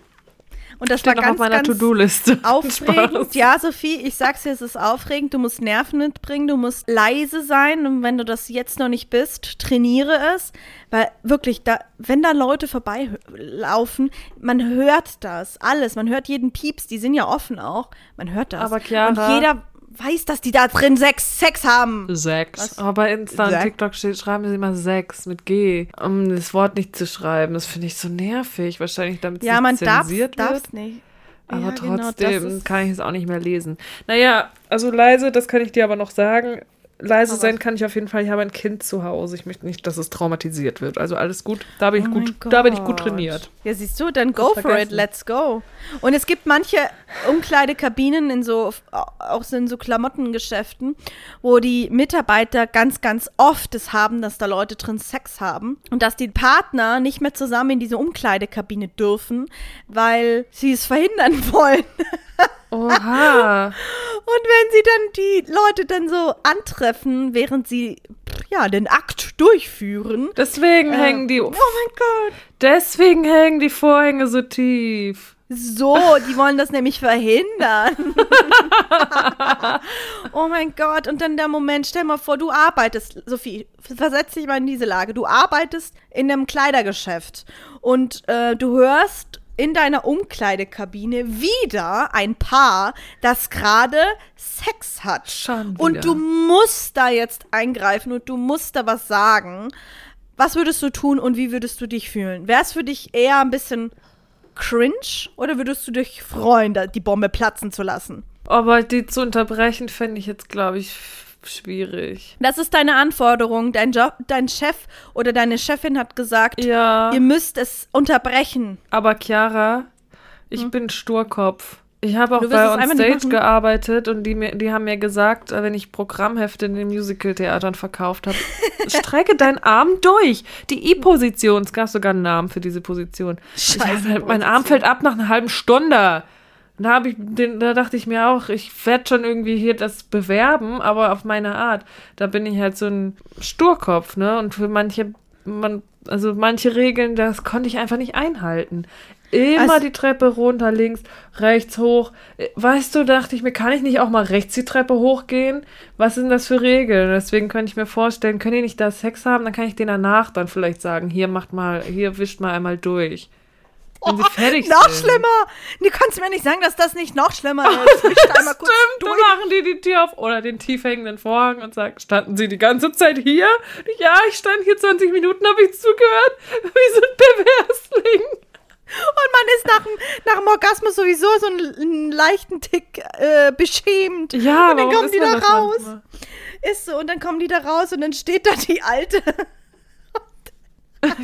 Und das Steht war ganz, auf meiner To-Do-Liste. Aufregend, ja, Sophie, ich sag's dir, es ist aufregend. Du musst Nerven mitbringen, du musst leise sein. Und wenn du das jetzt noch nicht bist, trainiere es. Weil wirklich, da, wenn da Leute vorbeilaufen, man hört das alles. Man hört jeden Pieps, die sind ja offen auch. Man hört das. Aber Chiara- Und jeder weiß, dass die da drin Sex, Sex haben. Sechs. Was? Aber bei Insta und? TikTok steht, schreiben sie immer sechs mit G, um das Wort nicht zu schreiben. Das finde ich so nervig. Wahrscheinlich, damit es Ja, man nicht darf zensiert wird. darf's nicht. Aber Ja, genau, trotzdem ist- kann ich es auch nicht mehr lesen. Naja, also leise, das kann ich dir aber noch sagen. Leise sein kann ich auf jeden Fall. Ich habe ein Kind zu Hause. Ich möchte nicht, dass es traumatisiert wird. Also alles gut. Da bin ich Oh gut. Da bin ich gut trainiert. Ja, siehst du, dann go for it, let's go. Und es gibt manche Umkleidekabinen in so, auch in so Klamottengeschäften, wo die Mitarbeiter ganz, ganz oft es haben, dass da Leute drin Sex haben und dass die Partner nicht mehr zusammen in diese Umkleidekabine dürfen, weil sie es verhindern wollen. Oha. Und wenn sie dann die Leute dann so antreffen, während sie ja den Akt durchführen. Deswegen äh, hängen die. Oh mein Gott. Deswegen hängen die Vorhänge so tief. So, die wollen das nämlich verhindern. oh mein Gott. Und dann der Moment, stell mal vor, du arbeitest, Sophie, versetz dich mal in diese Lage. Du arbeitest in einem Kleidergeschäft und äh, du hörst in deiner Umkleidekabine wieder ein Paar, das gerade Sex hat. Schon wieder. Und du musst da jetzt eingreifen und du musst da was sagen. Was würdest du tun und wie würdest du dich fühlen? Wäre es für dich eher ein bisschen cringe oder würdest du dich freuen, die Bombe platzen zu lassen? Aber die zu unterbrechen, fände ich jetzt, glaube ich, schwierig. Das ist deine Anforderung. Dein Job, dein Chef oder deine Chefin hat gesagt, Ja. ihr müsst es unterbrechen. Aber Chiara, ich bin Sturkopf. Ich habe auch Hm. Bei Onstage machen? gearbeitet und die, mir, die haben mir gesagt, äh, wenn ich Programmhefte in den Musical-Theatern verkauft habe, strecke deinen Arm durch. Die I-Position, es gab sogar einen Namen für diese Position. Ich Scheiße, hab, mein Arm fällt ab nach einer halben Stunde. Da, hab ich, den, da dachte ich mir auch, ich werde schon irgendwie hier das bewerben, aber auf meine Art. Da bin ich halt so ein Sturkopf, ne? Und für manche, man, also manche Regeln, das konnte ich einfach nicht einhalten. Immer Also- die Treppe runter, links, rechts, hoch. Äh, Weißt du, dachte ich mir, kann ich nicht auch mal rechts die Treppe hochgehen? Was sind das für Regeln? Deswegen könnte ich mir vorstellen, können die nicht da Sex haben, dann kann ich denen danach dann vielleicht sagen, hier macht mal, hier wischt mal einmal durch. Wenn sie fertig Noch sind. schlimmer! Du kannst mir nicht sagen, dass das nicht noch schlimmer ist. Wisch einmal kurz Stimmt, dann durch. machen die die Tür auf oder den tief hängenden Vorhang und sagen, standen sie die ganze Zeit hier? Ja, ich stand hier 20 Minuten, habe ich zugehört. Wie so ein Perversling. Und man ist nach, dem- nach dem Orgasmus sowieso so einen, einen leichten Tick äh, beschämt. Ja, und dann kommen die da das raus. manchmal? Ist so, und dann kommen die da raus und dann steht da die Alte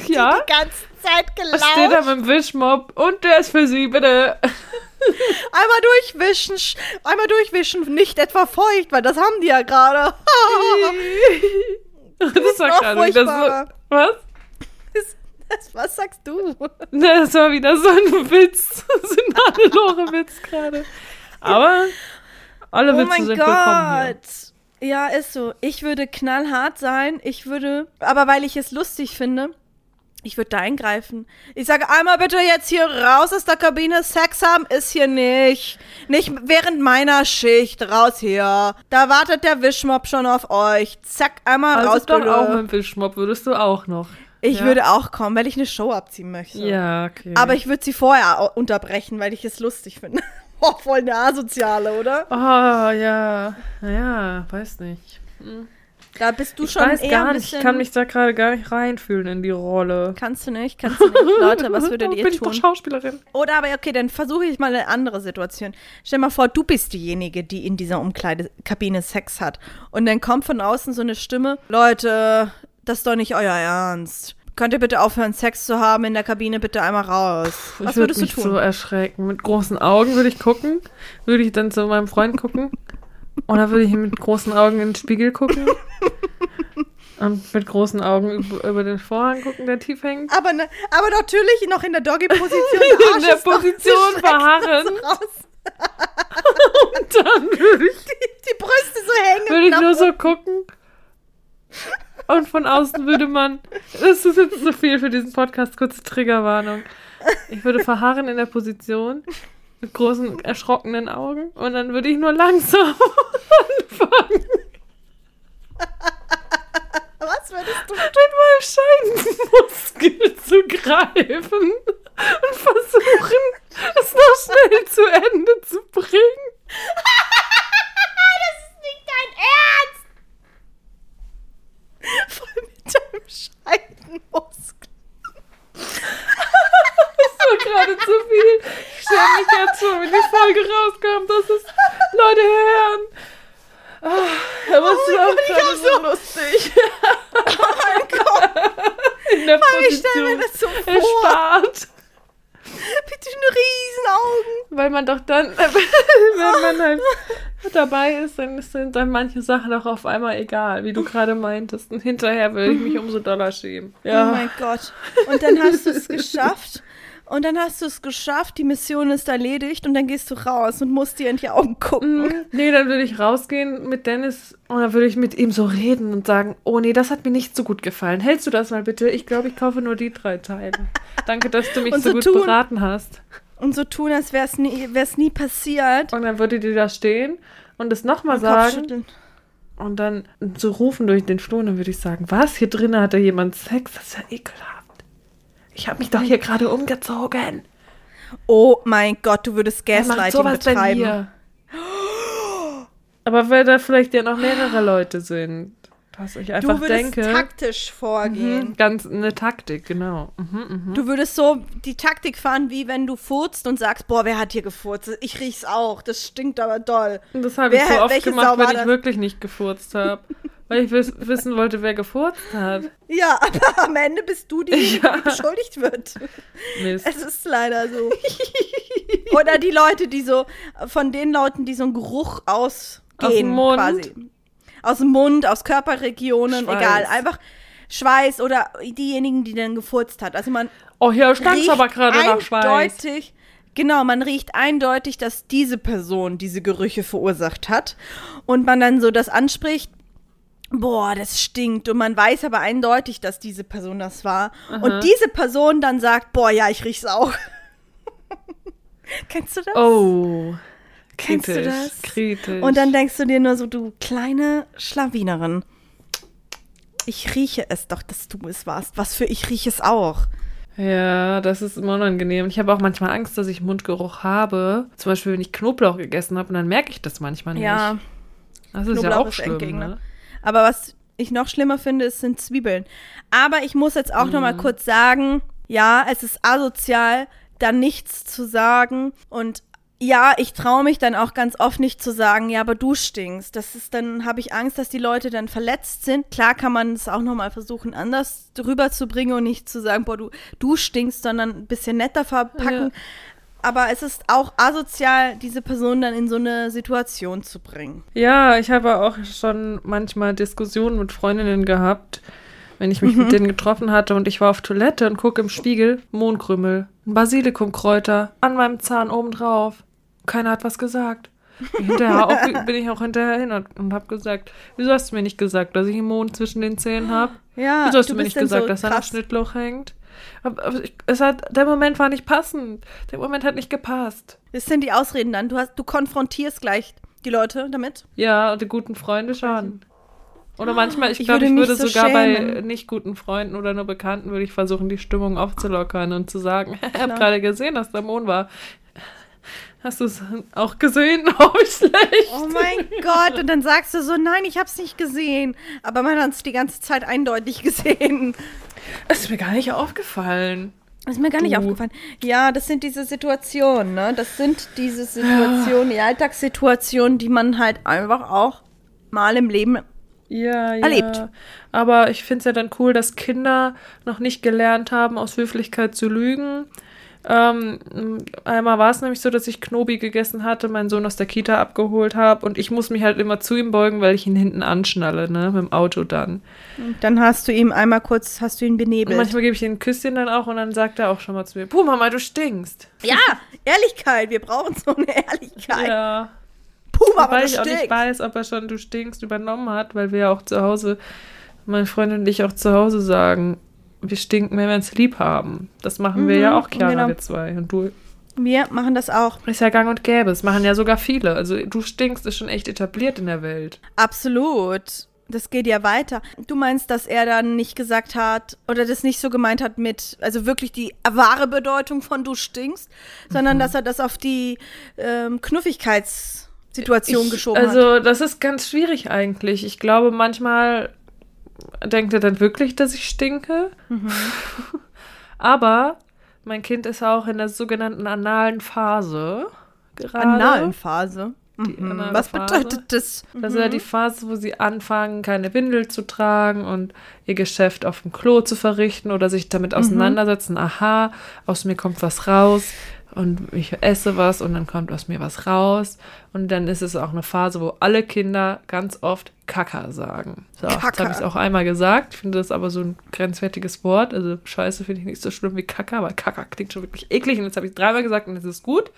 Ja, die ganze Zeit was steht da mit dem Wischmopp und der ist für sie, bitte. Einmal durchwischen, sch- einmal durchwischen, nicht etwa feucht, weil das haben die ja gerade. das war noch gerade so. furchtbarer. Was? Das- das- Was sagst du? Das war wieder so ein Witz. So ein Hannelore-Witz gerade. Aber alle Oh Witze mein sind willkommen hier. Gott. Ja, ist so. Ich würde knallhart sein. Ich würde, aber weil ich es lustig finde, ich würde da eingreifen. Ich sage einmal bitte jetzt hier raus aus der Kabine. Sex haben ist hier nicht. Nicht während meiner Schicht. Raus hier. Da wartet der Wischmopp schon auf euch. Zack, einmal Also raus doch bitte. auch mit dem Wischmopp würdest du auch noch. ich ja. würde auch kommen, weil ich eine Show abziehen möchte. Ja, okay. Aber ich würde sie vorher unterbrechen, weil ich es lustig finde. Oh, voll eine Asoziale, oder? Oh, ja. Naja, weiß nicht. Da bist du Ich schon weiß eher gar nicht. Ich kann mich da gerade gar nicht reinfühlen in die Rolle. Kannst du nicht, kannst du nicht. Leute, was würdet ihr Bin ich doch tun? Schauspielerin. Oder aber okay, dann versuche ich mal eine andere Situation. Stell mal vor, du bist diejenige, die in dieser Umkleidekabine Sex hat. Und dann kommt von außen so eine Stimme, Leute, das ist doch nicht euer Ernst. Könnt ihr bitte aufhören, Sex zu haben in der Kabine, bitte einmal raus. Was ich würde würdest du mich tun? so erschrecken. Mit großen Augen würde ich gucken. Würde ich dann zu meinem Freund gucken. Oder würde ich mit großen Augen in den Spiegel gucken. Und mit großen Augen über, den Vorhang gucken, der tief hängt. aber, ne, aber natürlich noch in der Doggy-Position. In der Position verharren. So. Und dann würde ich, Die Brüste so hängen. würde ich nur so gucken. Und von außen würde man. Das ist jetzt zu viel für diesen Podcast. Kurze Triggerwarnung. Ich würde verharren in der Position. Mit großen, erschrockenen Augen. Und dann würde ich nur langsam anfangen. Was würdest du mit meinem Scheidenmuskel zu greifen und versuchen, es noch schnell zu Ende zu bringen. Das ist nicht dein Ernst! Voll mit deinem Scheidenmuskel. Das war gerade zu viel. Ich stelle mich jetzt schon, wenn die Folge rauskommt, dass es Leute hören. Ah, aber es ist auch gerade so lustig. oh mein Gott. in der Ich stelle mir das so vor. erspart. Mit diesen Riesenaugen. Weil man doch dann, wenn man halt dabei ist, dann sind dann manche Sachen auch auf einmal egal, wie du gerade meintest. Und hinterher würde ich mich umso doller schämen. Oh mein Gott. Und dann hast du es geschafft. Und dann hast du es geschafft, die Mission ist erledigt und dann gehst du raus und musst dir in die Augen gucken. Mhm. Nee, dann würde ich rausgehen mit Dennis und dann würde ich mit ihm so reden und sagen, oh nee, das hat mir nicht so gut gefallen. Hältst du das mal bitte? Ich glaube, ich kaufe nur die drei Teile. Danke, dass du mich so, so gut tun. beraten hast. Und so tun, als wäre es nie, wär's nie passiert. Und dann würde die da stehen und es nochmal sagen und dann so rufen durch den Flur und dann würde ich sagen, was? Hier drinnen hatte jemand Sex? Das ist ja ekelhaft. Ich habe mich doch hier gerade umgezogen. Oh mein Gott, du würdest Gaslighting betreiben. hier? Aber weil da vielleicht ja noch mehrere Leute sind, dass ich Du einfach würdest denke, taktisch vorgehen. mhm, ganz eine Taktik, genau. Mhm, mhm. Du würdest so die Taktik fahren, wie wenn du furzt und sagst, boah, wer hat hier gefurzt? Ich riech's auch, das stinkt aber doll. Und das habe ich Wer- so oft Sau gemacht, war wenn ich das? wirklich nicht gefurzt habe. weil ich wiss, wissen wollte, wer gefurzt hat. Ja, aber am Ende bist du diejenige, Ja. die beschuldigt wird. Mist. Es ist leider so. Oder die Leute, die so, von den Leuten, die so einen Geruch ausgehen, Aus dem Mund? quasi. Aus dem Mund, aus Körperregionen, Schweiß. egal. Einfach Schweiß oder diejenigen, die dann gefurzt hat. Also man Oh, hier stank riecht aber gerade nach Schweiß. eindeutig, genau, man riecht eindeutig, dass diese Person diese Gerüche verursacht hat. Und man dann so das anspricht, boah, das stinkt. Und man weiß aber eindeutig, dass diese Person das war. Und diese Person dann sagt, boah, ja, ich riech's auch. Kennst du das? Oh. Kennst du kritisch, das? Kritisch. Und dann denkst du dir nur so, du kleine Schlawinerin. Ich rieche es doch, dass du es warst. Was für ich rieche es auch. Ja, das ist immer unangenehm. Ich habe auch manchmal Angst, dass ich Mundgeruch habe. Zum Beispiel, wenn ich Knoblauch gegessen habe und dann merke ich das manchmal nicht. Ja, das ist ja auch ist schlimm. Endgegner. Ne? Aber was ich noch schlimmer finde, ist, sind Zwiebeln. Aber ich muss jetzt auch noch mal kurz sagen, ja, es ist asozial, da nichts zu sagen. Und ja, ich traue mich dann auch ganz oft nicht zu sagen, ja, aber du stinkst. Das ist dann, habe ich Angst, dass die Leute dann verletzt sind. Klar kann man es auch noch mal versuchen, anders drüber zu bringen und nicht zu sagen, boah, du, du stinkst, sondern ein bisschen netter verpacken. Ja. Aber es ist auch asozial, diese Person dann in so eine Situation zu bringen. Ja, ich habe auch schon manchmal Diskussionen mit Freundinnen gehabt, wenn ich mich mit denen getroffen hatte und ich war auf Toilette und gucke im Spiegel, Mohnkrümel, ein Basilikumkräuter an meinem Zahn obendrauf. Keiner hat was gesagt. Hinterher auch, bin ich auch hinterher hin und, und habe gesagt, wieso hast du mir nicht gesagt, dass ich einen Mond zwischen den Zähnen habe? Ja, Wieso hast du, mir nicht gesagt, so dass da ein. Schnittloch hängt? Aber, ich, es hat, der Moment war nicht passend. Der Moment hat nicht gepasst. Das sind die Ausreden dann. Du, hast, du konfrontierst gleich die Leute damit. Ja, und die guten Freunde schon. Oder manchmal, ich Ich glaube, würde ich würde so sogar bei schämen. nicht guten Freunden oder nur Bekannten, würde ich versuchen, die Stimmung aufzulockern und zu sagen, ich habe gerade gesehen, dass der Mond war. Hast du es auch gesehen? Oh, schlecht. Oh mein Gott. Und dann sagst du so, nein, ich hab's nicht gesehen. Aber man hat es die ganze Zeit eindeutig gesehen. Das ist mir gar nicht aufgefallen. Das ist mir gar nicht Du. aufgefallen. Ja, das sind diese Situationen, ne? Das sind diese Situationen, die Alltagssituationen, die man halt einfach auch mal im Leben Ja, ja. Erlebt. Aber ich finde es ja dann cool, dass Kinder noch nicht gelernt haben, aus Höflichkeit zu lügen. Ähm, einmal war es nämlich so, dass ich Knobi gegessen hatte, meinen Sohn aus der Kita abgeholt habe und ich muss mich halt immer zu ihm beugen, weil ich ihn hinten anschnalle, ne, mit dem Auto dann. Dann hast du ihm einmal kurz, hast du ihn Und benebelt. manchmal gebe ich ihm ein Küsschen dann auch und dann sagt er auch schon mal zu mir, Puh, Mama, du stinkst. ja, Ehrlichkeit. Wir brauchen so eine Ehrlichkeit. Ja. Puh, aber Weil du ich auch nicht stinkst. weiß, ob er schon du stinkst übernommen hat, weil wir ja auch zu Hause, meine Freundin und ich auch zu Hause sagen, wir stinken, wenn wir uns lieb haben. Das machen wir Mhm, ja auch, Chiara, genau. wir zwei. Und du, Wir machen das auch. ist ja gang und gäbe. Das machen ja sogar viele. Also du stinkst, ist schon echt etabliert in der Welt. Absolut. Das geht ja weiter. Du meinst, dass er dann nicht gesagt hat oder das nicht so gemeint hat mit, also wirklich die wahre Bedeutung von du stinkst, sondern dass er das auf die ähm, Knuffigkeitssituation Ich- geschoben hat. Also das ist ganz schwierig eigentlich. Ich glaube, manchmal denkt er dann wirklich, dass ich stinke. Mhm. Aber mein Kind ist auch in der sogenannten analen Phase. Gerade. Analen Phase. Mhm. Was bedeutet das? Das ist ja Mhm. die Phase, wo sie anfangen, keine Windel zu tragen und ihr Geschäft auf dem Klo zu verrichten oder sich damit Mhm. auseinandersetzen. Aha, aus mir kommt was raus und ich esse was und dann kommt aus mir was raus. Und dann ist es auch eine Phase, wo alle Kinder ganz oft Kaka sagen. So, jetzt Kaka. habe ich es auch einmal gesagt. Ich finde das aber so ein grenzwertiges Wort. Also Scheiße finde ich nicht so schlimm wie Kaka, aber Kaka klingt schon wirklich eklig. Und jetzt habe ich es dreimal gesagt und es ist gut.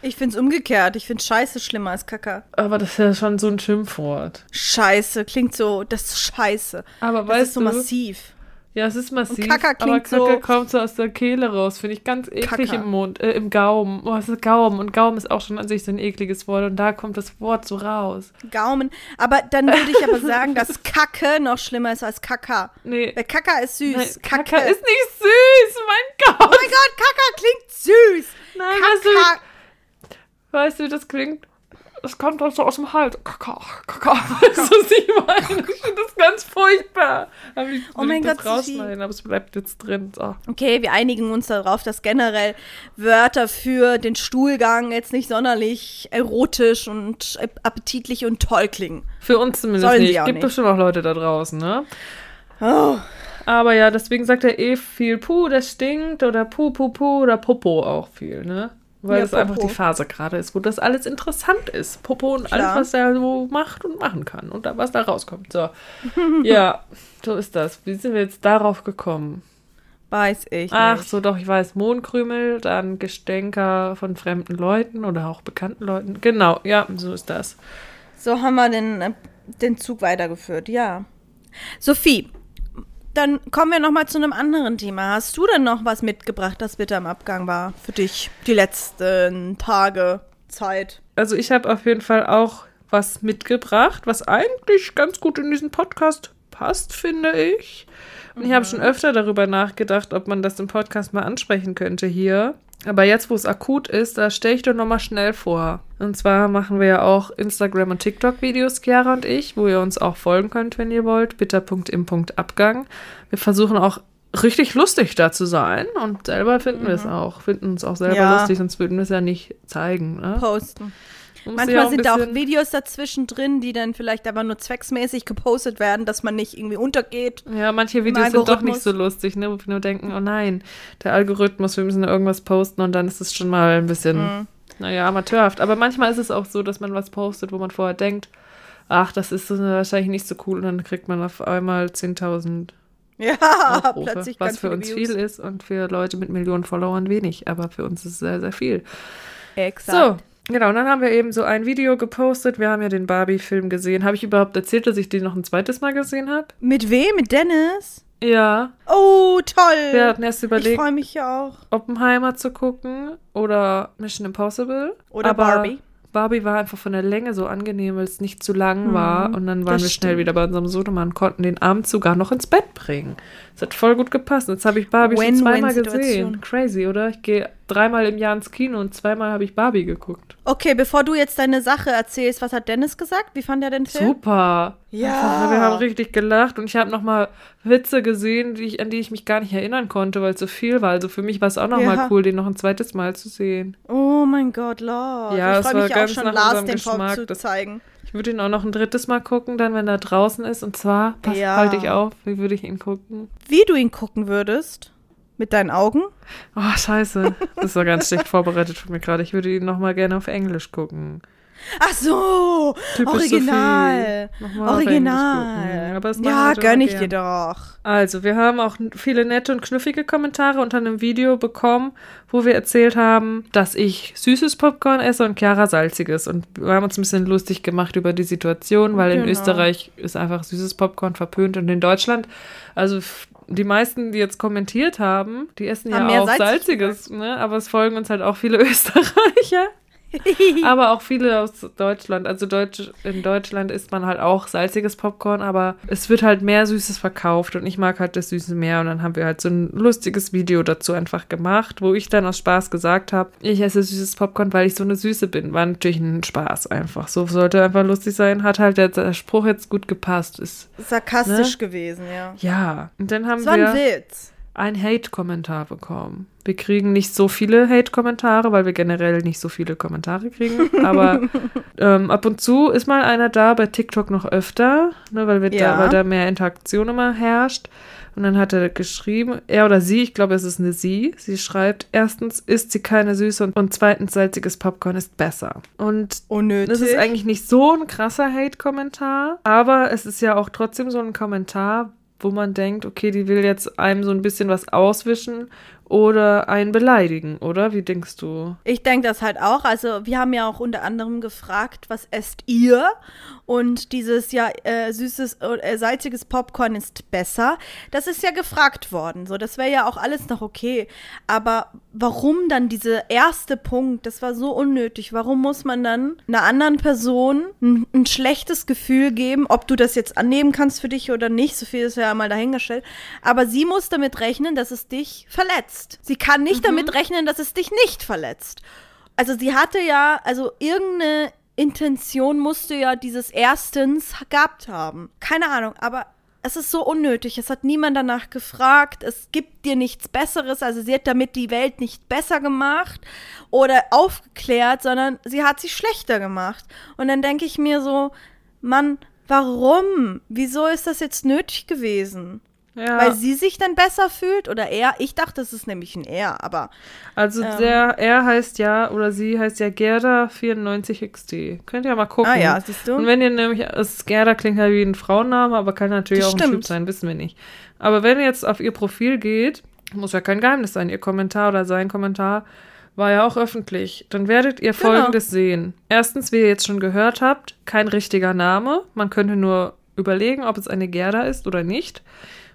Ich find's umgekehrt. Ich find Scheiße schlimmer als Kaka. Aber das ist ja schon so ein Schimpfwort. Scheiße klingt so, das ist Scheiße. Aber Das weißt ist so du, massiv. Ja, es ist massiv. Und Kaka aber Kaka so- kommt so aus der Kehle raus. Finde ich ganz eklig Kaka. im Mund, äh, im Gaumen. Oh, es ist Gaumen. Und Gaumen ist auch schon an sich so ein ekliges Wort. Und da kommt das Wort so raus. Gaumen. Aber dann würde ich aber sagen, dass Kacke noch schlimmer ist als Kaka. Nee. Weil Kaka ist süß. Nein, Kacke Kaka ist nicht süß. Mein Oh Gott. mein Gott, Kaka klingt süß. Nein, weißt du, Kaka. weißt du, wie das klingt? Es kommt doch so aus dem Hals. Kaka, Kaka. Weißt du, was ich meine? Ich finde das ganz furchtbar. Aber ich Oh mein das Gott, rausschneiden, aber es bleibt jetzt drin. So. Okay, wir einigen uns darauf, dass generell Wörter für den Stuhlgang jetzt nicht sonderlich erotisch und appetitlich und toll klingen. Für uns zumindest Sollen nicht. auch Gibt nicht. bestimmt auch Leute da draußen, ne? Oh, Aber ja, deswegen sagt er eh viel Puh, das stinkt oder Puh, Puh, Puh oder Popo auch viel, ne? Weil Ja, es einfach die Phase gerade ist, wo das alles interessant ist. Popo und Klar. alles, was er so macht und machen kann und da, was da rauskommt. So. ja, so ist das. Wie sind wir jetzt darauf gekommen? weiß ich Ach nicht. so, doch, ich weiß. Mohnkrümel, dann Gestänker von fremden Leuten oder auch bekannten Leuten. Genau, ja, so ist das. So haben wir den, äh, den Zug weitergeführt, ja. Sophie, dann kommen wir noch mal zu einem anderen Thema. Hast du denn noch was mitgebracht, das bitte am Abgang war für dich die letzten Tage, Zeit? Also ich habe auf jeden Fall auch was mitgebracht, was eigentlich ganz gut in diesen Podcast passt, finde ich. Und ich habe schon öfter darüber nachgedacht, ob man das im Podcast mal ansprechen könnte hier. Aber jetzt, wo es akut ist, da stelle ich doch nochmal schnell vor. Und zwar machen wir ja auch Instagram- und TikTok-Videos, Chiara und ich, wo ihr uns auch folgen könnt, wenn ihr wollt. bitter.im.abgang. Wir versuchen auch richtig lustig da zu sein und selber finden wir es auch. Finden uns auch selber Ja. lustig, sonst würden wir es ja nicht zeigen. Ne? Posten. Manchmal sind da auch Videos dazwischen drin, die dann vielleicht aber nur zwecksmäßig gepostet werden, dass man nicht irgendwie untergeht. Ja, manche Videos sind doch nicht so lustig, ne? Wo wir nur denken, oh nein, der Algorithmus, wir müssen irgendwas posten und dann ist es schon mal ein bisschen, Mhm. naja, amateurhaft. Aber manchmal ist es auch so, dass man was postet, wo man vorher denkt, ach, das ist wahrscheinlich nicht so cool und dann kriegt man auf einmal 10.000 Ja, Aufrufe, plötzlich was für uns Views. viel ist und für Leute mit Millionen Followern wenig. Aber für uns ist es sehr, sehr viel. Exakt. So, genau, und dann haben wir eben so ein Video gepostet. Wir haben ja den Barbie-Film gesehen. Habe ich überhaupt erzählt, dass ich den noch ein zweites Mal gesehen habe? Mit wem? Mit Dennis? Ja. Oh, toll. Wir hatten erst ich überlegt, freue mich ja auch. Oppenheimer zu gucken oder Mission Impossible. Oder Aber Barbie. Barbie war einfach von der Länge so angenehm, weil es nicht zu lang war. Und dann waren das wir schnell stimmt. wieder bei unserem Sohnemann, konnten den Abend sogar noch ins Bett bringen. Das hat voll gut gepasst. Jetzt habe ich Barbie schon zweimal gesehen. Crazy, oder? Ich gehe dreimal im Jahr ins Kino und zweimal habe ich Barbie geguckt. Okay, bevor du jetzt deine Sache erzählst, was hat Dennis gesagt? Wie fand er den Film? Super. Ja. Wir haben richtig gelacht und ich habe noch mal Witze gesehen, die ich, an die ich mich gar nicht erinnern konnte, weil es so viel war. Also für mich war es auch noch Ja. cool, den noch ein zweites Mal zu sehen. Oh mein Gott, Lord. Ja, ich freue war mich auch ganz schon, Lars den Geschmack, zu zeigen. Ich würde ihn auch noch ein drittes Mal gucken, dann wenn er draußen ist. Und zwar, pass, Ja. halte ich auf, wie würde ich ihn gucken? Wie du ihn gucken würdest? Mit deinen Augen? Oh, scheiße. Das doch ganz schlecht vorbereitet von mir gerade. Ich würde ihn noch mal gerne auf Englisch gucken. Ach so, Typisch Original. Nochmal. Original. Ja, doch gönn ich gern. dir doch. Also, wir haben auch viele nette und knuffige Kommentare unter einem Video bekommen, wo wir erzählt haben, dass ich süßes Popcorn esse und Chiara salziges. Und wir haben uns ein bisschen lustig gemacht über die Situation, weil in Genau. Österreich ist einfach süßes Popcorn verpönt und in Deutschland, also die meisten, die jetzt kommentiert haben, die essen Haben ja mehr auch salzig salziges, ne? aber es folgen uns halt auch viele Österreicher. aber auch viele aus Deutschland. Also Deutsch, in Deutschland isst man halt auch salziges Popcorn, aber es wird halt mehr Süßes verkauft und ich mag halt das Süße mehr. Und dann haben wir halt so ein lustiges Video dazu einfach gemacht, wo ich dann aus Spaß gesagt habe, ich esse süßes Popcorn, weil ich so eine Süße bin. War natürlich ein Spaß einfach. So sollte einfach lustig sein. Hat halt der, der Spruch jetzt gut gepasst. Ist Sarkastisch gewesen, ja. ja. Und dann haben Das war wir ein Witz. Ein Hate-Kommentar bekommen. Wir kriegen nicht so viele Hate-Kommentare, weil wir generell nicht so viele Kommentare kriegen. Aber ähm, ab und zu ist mal einer da, bei TikTok noch öfter, ne, weil, wir Ja. da, weil da mehr Interaktion immer herrscht. Und dann hat er geschrieben, er oder sie, ich glaube, es ist eine sie, sie schreibt, erstens isst sie keine Süße und, und zweitens salziges Popcorn ist besser. Und Unnötig. das ist eigentlich nicht so ein krasser Hate-Kommentar, aber es ist ja auch trotzdem so ein Kommentar, wo man denkt, okay, die will jetzt einem so ein bisschen was auswischen oder einen beleidigen, oder? Wie denkst du? Ich denke das halt auch. Also wir haben ja auch unter anderem gefragt, was esst ihr? Und dieses ja äh, süßes, äh, salziges Popcorn ist besser. Das ist ja gefragt worden. So, das wäre ja auch alles noch okay. Aber warum dann dieser erste Punkt? Das war so unnötig. Warum muss man dann einer anderen Person ein, ein schlechtes Gefühl geben, ob du das jetzt annehmen kannst für dich oder nicht? So viel ist ja mal dahingestellt. Aber sie muss damit rechnen, dass es dich verletzt. Sie kann nicht damit rechnen, dass es dich nicht verletzt. Also sie hatte ja, also irgendeine Intention musste ja dieses erstens gehabt haben. Keine Ahnung, aber es ist so unnötig. Es hat niemand danach gefragt. Es gibt dir nichts Besseres. Also sie hat damit die Welt nicht besser gemacht oder aufgeklärt, sondern sie hat sie schlechter gemacht. Und dann denke ich mir so, Mann, warum? Wieso ist das jetzt nötig gewesen? Ja, Weil sie sich dann besser fühlt oder er? Ich dachte, es ist nämlich ein er, aber also ähm. der, er heißt ja, oder sie heißt ja Gerda94XD. Könnt ihr mal gucken. ah ja, siehst du? Und wenn ihr nämlich, es, Gerda klingt ja wie ein Frauenname, aber kann natürlich Das auch ein stimmt. Typ sein, wissen wir nicht. Aber wenn ihr jetzt auf ihr Profil geht, muss ja kein Geheimnis sein, ihr Kommentar oder sein Kommentar war ja auch öffentlich, dann werdet ihr Genau. Folgendes sehen. Erstens, wie ihr jetzt schon gehört habt, kein richtiger Name. Man könnte nur überlegen, ob es eine Gerda ist oder nicht.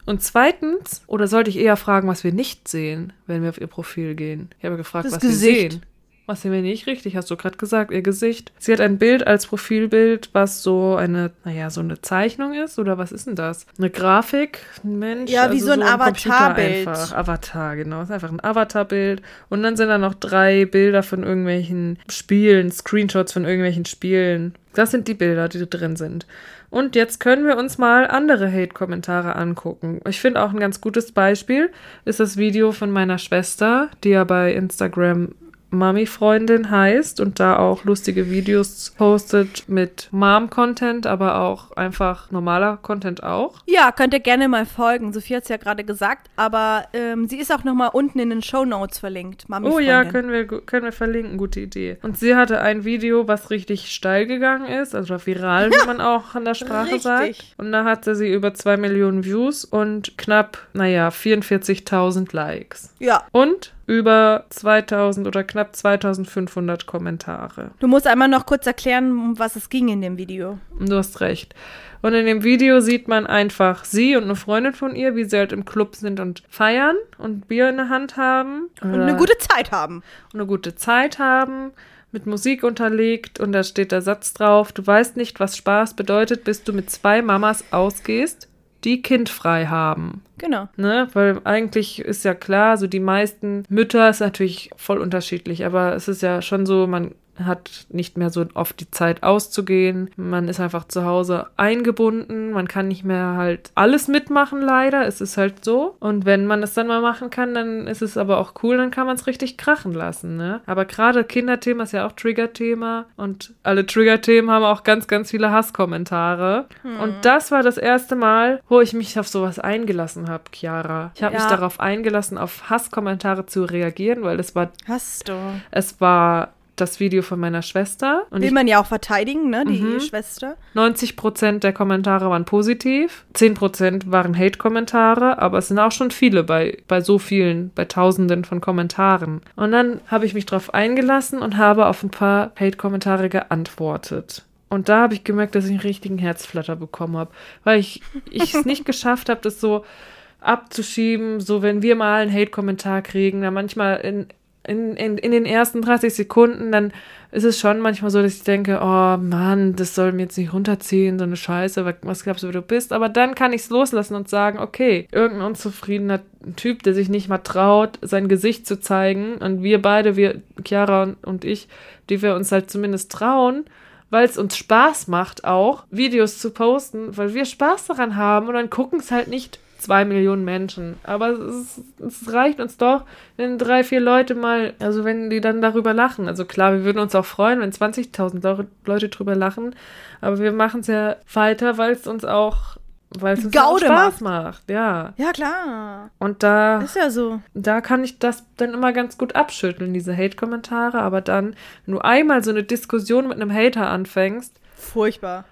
Und zweitens, oder sollte ich eher fragen, was wir nicht sehen, wenn wir auf ihr Profil gehen? Ich habe gefragt, Das was Gesicht. wir sehen. Was sehen wir nicht richtig, hast du gerade gesagt, ihr Gesicht. Sie hat ein Bild als Profilbild, was so eine, naja, so eine Zeichnung ist, oder was ist denn das? Eine Grafik, ein Mensch. Ja, wie so ein Computer Avatarbild. einfach. Avatar, genau. Es ist einfach ein Avatarbild. Und dann sind da noch drei Bilder von irgendwelchen Spielen, Screenshots von irgendwelchen Spielen. Das sind die Bilder, die drin sind. Und jetzt können wir uns mal andere Hate-Kommentare angucken. Ich finde auch ein ganz gutes Beispiel ist das Video von meiner Schwester, die ja bei Instagram Mami-Freundin heißt und da auch lustige Videos postet mit Mom-Content, aber auch einfach normaler Content auch. Ja, könnt ihr gerne mal folgen. Sophie hat es ja gerade gesagt, aber ähm, sie ist auch noch mal unten in den Show Notes verlinkt. Mami Oh ja, können wir, können wir verlinken, gute Idee. Und sie hatte ein Video, was richtig steil gegangen ist, also viral, wie man auch an der Sprache Richtig. sagt. Und da hatte sie über 2 Millionen Views und knapp, naja, 44.000 Likes. Ja, Und über 2000 oder knapp 2500 Kommentare. du musst einmal noch kurz erklären, um was es ging in dem Video. Du hast recht. Und in dem Video sieht man einfach sie und eine Freundin von ihr, wie sie halt im Club sind und feiern und Bier in der Hand haben. Und eine gute Zeit haben. und eine gute Zeit haben, mit Musik unterlegt und da steht der Satz drauf, du weißt nicht, was Spaß bedeutet, bis du mit zwei Mamas ausgehst, die kindfrei haben. Genau. Ne? Weil eigentlich ist ja klar, so die meisten Mütter ist natürlich voll unterschiedlich, aber es ist ja schon so, man hat nicht mehr so oft die Zeit auszugehen. Man ist einfach zu Hause eingebunden. Man kann nicht mehr halt alles mitmachen, leider. Es ist halt so. Und wenn man es dann mal machen kann, dann ist es aber auch cool, dann kann man es richtig krachen lassen. Ne? Aber gerade Kinderthema ist ja auch Triggerthema. Und alle Triggerthemen haben auch ganz, ganz viele Hasskommentare. Und das war das erste Mal, wo ich mich auf sowas eingelassen habe, Chiara. Ich habe mich Ja. darauf eingelassen, auf Hasskommentare zu reagieren, weil es war, Hast du. es war das Video von meiner Schwester. Und Will man ja auch verteidigen, ne, die Mhm. Schwester. 90% der Kommentare waren positiv, 10% waren Hate-Kommentare, aber es sind auch schon viele bei, bei so vielen, bei tausenden von Kommentaren. Und dann habe ich mich drauf eingelassen und habe auf ein paar Hate-Kommentare geantwortet. Und da habe ich gemerkt, dass ich einen richtigen Herzflatter bekommen habe, weil ich ich es nicht geschafft habe, das so abzuschieben, so wenn wir mal einen Hate-Kommentar kriegen, dann manchmal in, in, in, in den ersten 30 Sekunden, dann ist es schon manchmal so, dass ich denke, oh Mann, das soll mir jetzt nicht runterziehen, so eine Scheiße, was- glaubst du, wer du bist? Aber dann kann ich es loslassen und sagen, okay, irgendein unzufriedener Typ, der sich nicht mal traut, sein Gesicht zu zeigen und wir beide, wir, Chiara und, und ich, die wir uns halt zumindest trauen, weil es uns Spaß macht auch, Videos zu posten, weil wir Spaß daran haben und dann gucken es halt nicht zwei Millionen Menschen. Aber es, ist, es reicht uns doch, wenn drei, vier Leute mal, also wenn die dann darüber lachen. Also klar, wir würden uns auch freuen, wenn 20.000 Leu- Leute drüber lachen, aber wir machen es ja weiter, weil es uns auch, weil es uns auch Gaude Spaß macht. Ja. Ja, klar. Und da Ist ja so. da kann ich das dann immer ganz gut abschütteln, diese Hate-Kommentare. Aber dann, wenn du einmal so eine Diskussion mit einem Hater anfängst, Furchtbar.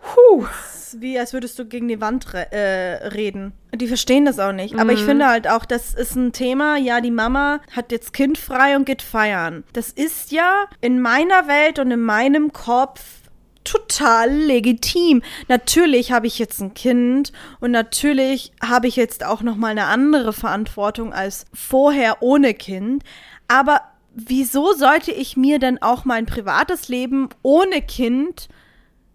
Puh, wie, als würdest du gegen die Wand re äh, reden. Die verstehen das auch nicht. Aber ich finde halt auch, das ist ein Thema, ja, die Mama hat jetzt Kind frei und geht feiern. Das ist ja in meiner Welt und in meinem Kopf total legitim. Natürlich habe ich jetzt ein Kind und natürlich habe ich jetzt auch noch mal eine andere Verantwortung als vorher ohne Kind, aber wieso sollte ich mir denn auch mein privates Leben ohne Kind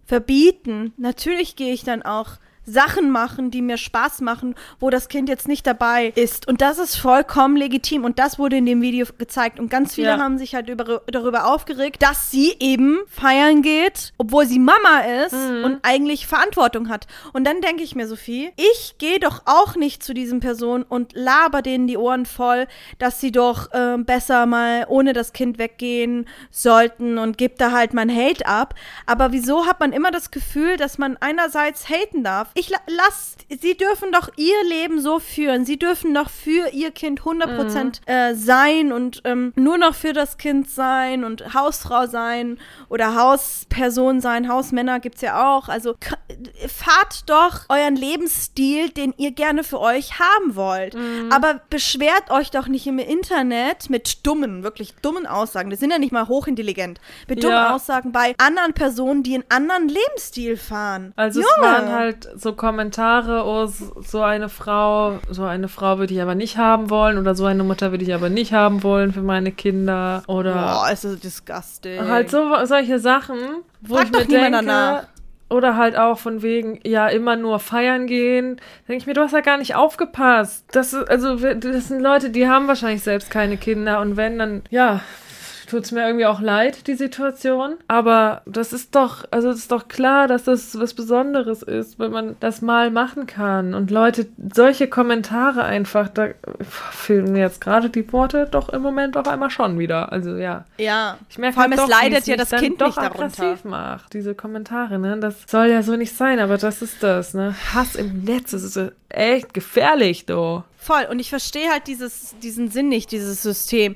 verbieten. Natürlich gehe ich dann auch Sachen machen, die mir Spaß machen, wo das Kind jetzt nicht dabei ist. Und das ist vollkommen legitim. Und das wurde in dem Video gezeigt. Und ganz viele Ja. haben sich halt über, darüber aufgeregt, dass sie eben feiern geht, obwohl sie Mama ist und eigentlich Verantwortung hat. Und dann denke ich mir, Sophie, ich gehe doch auch nicht zu diesen Personen und laber denen die Ohren voll, dass sie doch ähm, besser mal ohne das Kind weggehen sollten und gebe da halt mein Hate ab. Aber wieso hat man immer das Gefühl, dass man einerseits haten darf? Ich la lass, sie dürfen doch ihr Leben so führen. Sie dürfen doch für ihr Kind 100% äh, sein und ähm, nur noch für das Kind sein und Hausfrau sein oder Hausperson sein. Hausmänner gibt's ja auch. Also fahrt doch euren Lebensstil, den ihr gerne für euch haben wollt. Aber beschwert euch doch nicht im Internet mit dummen, wirklich dummen Aussagen. Die sind ja nicht mal hochintelligent. Mit dummen Ja. Aussagen bei anderen Personen, die einen anderen Lebensstil fahren. Also es Junge. waren halt so Kommentare, oh, so eine Frau, so eine Frau würde ich aber nicht haben wollen oder so eine Mutter würde ich aber nicht haben wollen für meine Kinder oder Boah, ist das disgusting. halt so solche Sachen, wo Frag ich mir denke, danach. oder halt auch von wegen, ja, immer nur feiern gehen. Denke ich mir, du hast ja gar nicht aufgepasst. Das ist, also, das sind Leute, die haben wahrscheinlich selbst keine Kinder und wenn, dann, ja, tut's mir irgendwie auch leid, die Situation. Aber das ist doch, also es ist doch klar, dass das was Besonderes ist, wenn man das mal machen kann. Und Leute, solche Kommentare einfach, da fehlen mir jetzt gerade die Worte doch im Moment auf einmal schon wieder. Also ja. ja. Ich merke Vor allem, es doch, wie leidet ja das Kind doch nicht darunter. macht, diese Kommentare, ne? Das soll ja so nicht sein, aber das ist das, ne? Hass im Netz, das ist echt gefährlich, du. Voll. Und ich verstehe halt dieses, diesen Sinn nicht, dieses System,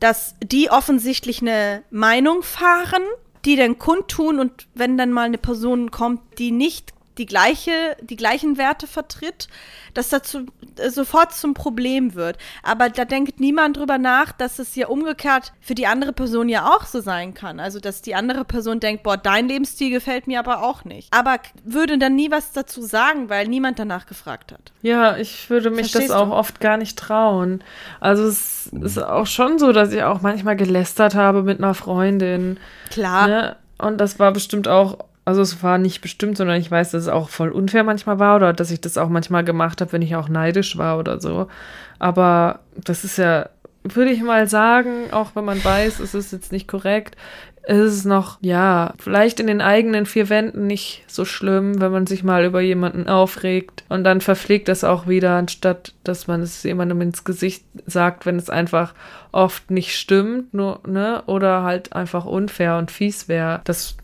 dass die offensichtlich eine Meinung fahren, die dann kundtun und wenn dann mal eine Person kommt, die nicht die gleiche, die gleichen Werte vertritt, dass dazu äh, sofort zum Problem wird. Aber da denkt niemand drüber nach, dass es ja umgekehrt für die andere Person ja auch so sein kann. Also, dass die andere Person denkt, boah, dein Lebensstil gefällt mir aber auch nicht. Aber würde dann nie was dazu sagen, weil niemand danach gefragt hat. Ja, ich würde mich Verstehst das auch du? oft gar nicht trauen. Also es ist auch schon so, dass ich auch manchmal gelästert habe mit einer Freundin. Klar. Ne? Und das war bestimmt auch, also es war nicht bestimmt, sondern ich weiß, dass es auch voll unfair manchmal war oder dass ich das auch manchmal gemacht habe, wenn ich auch neidisch war oder so. Aber das ist ja, würde ich mal sagen, auch wenn man weiß, es ist jetzt nicht korrekt, ist es noch, ja, vielleicht in den eigenen vier Wänden nicht so schlimm, wenn man sich mal über jemanden aufregt und dann verpflegt das auch wieder, anstatt dass man es jemandem ins Gesicht sagt, wenn es einfach oft nicht stimmt, nur, ne, oder halt einfach unfair und fies wäre. Das,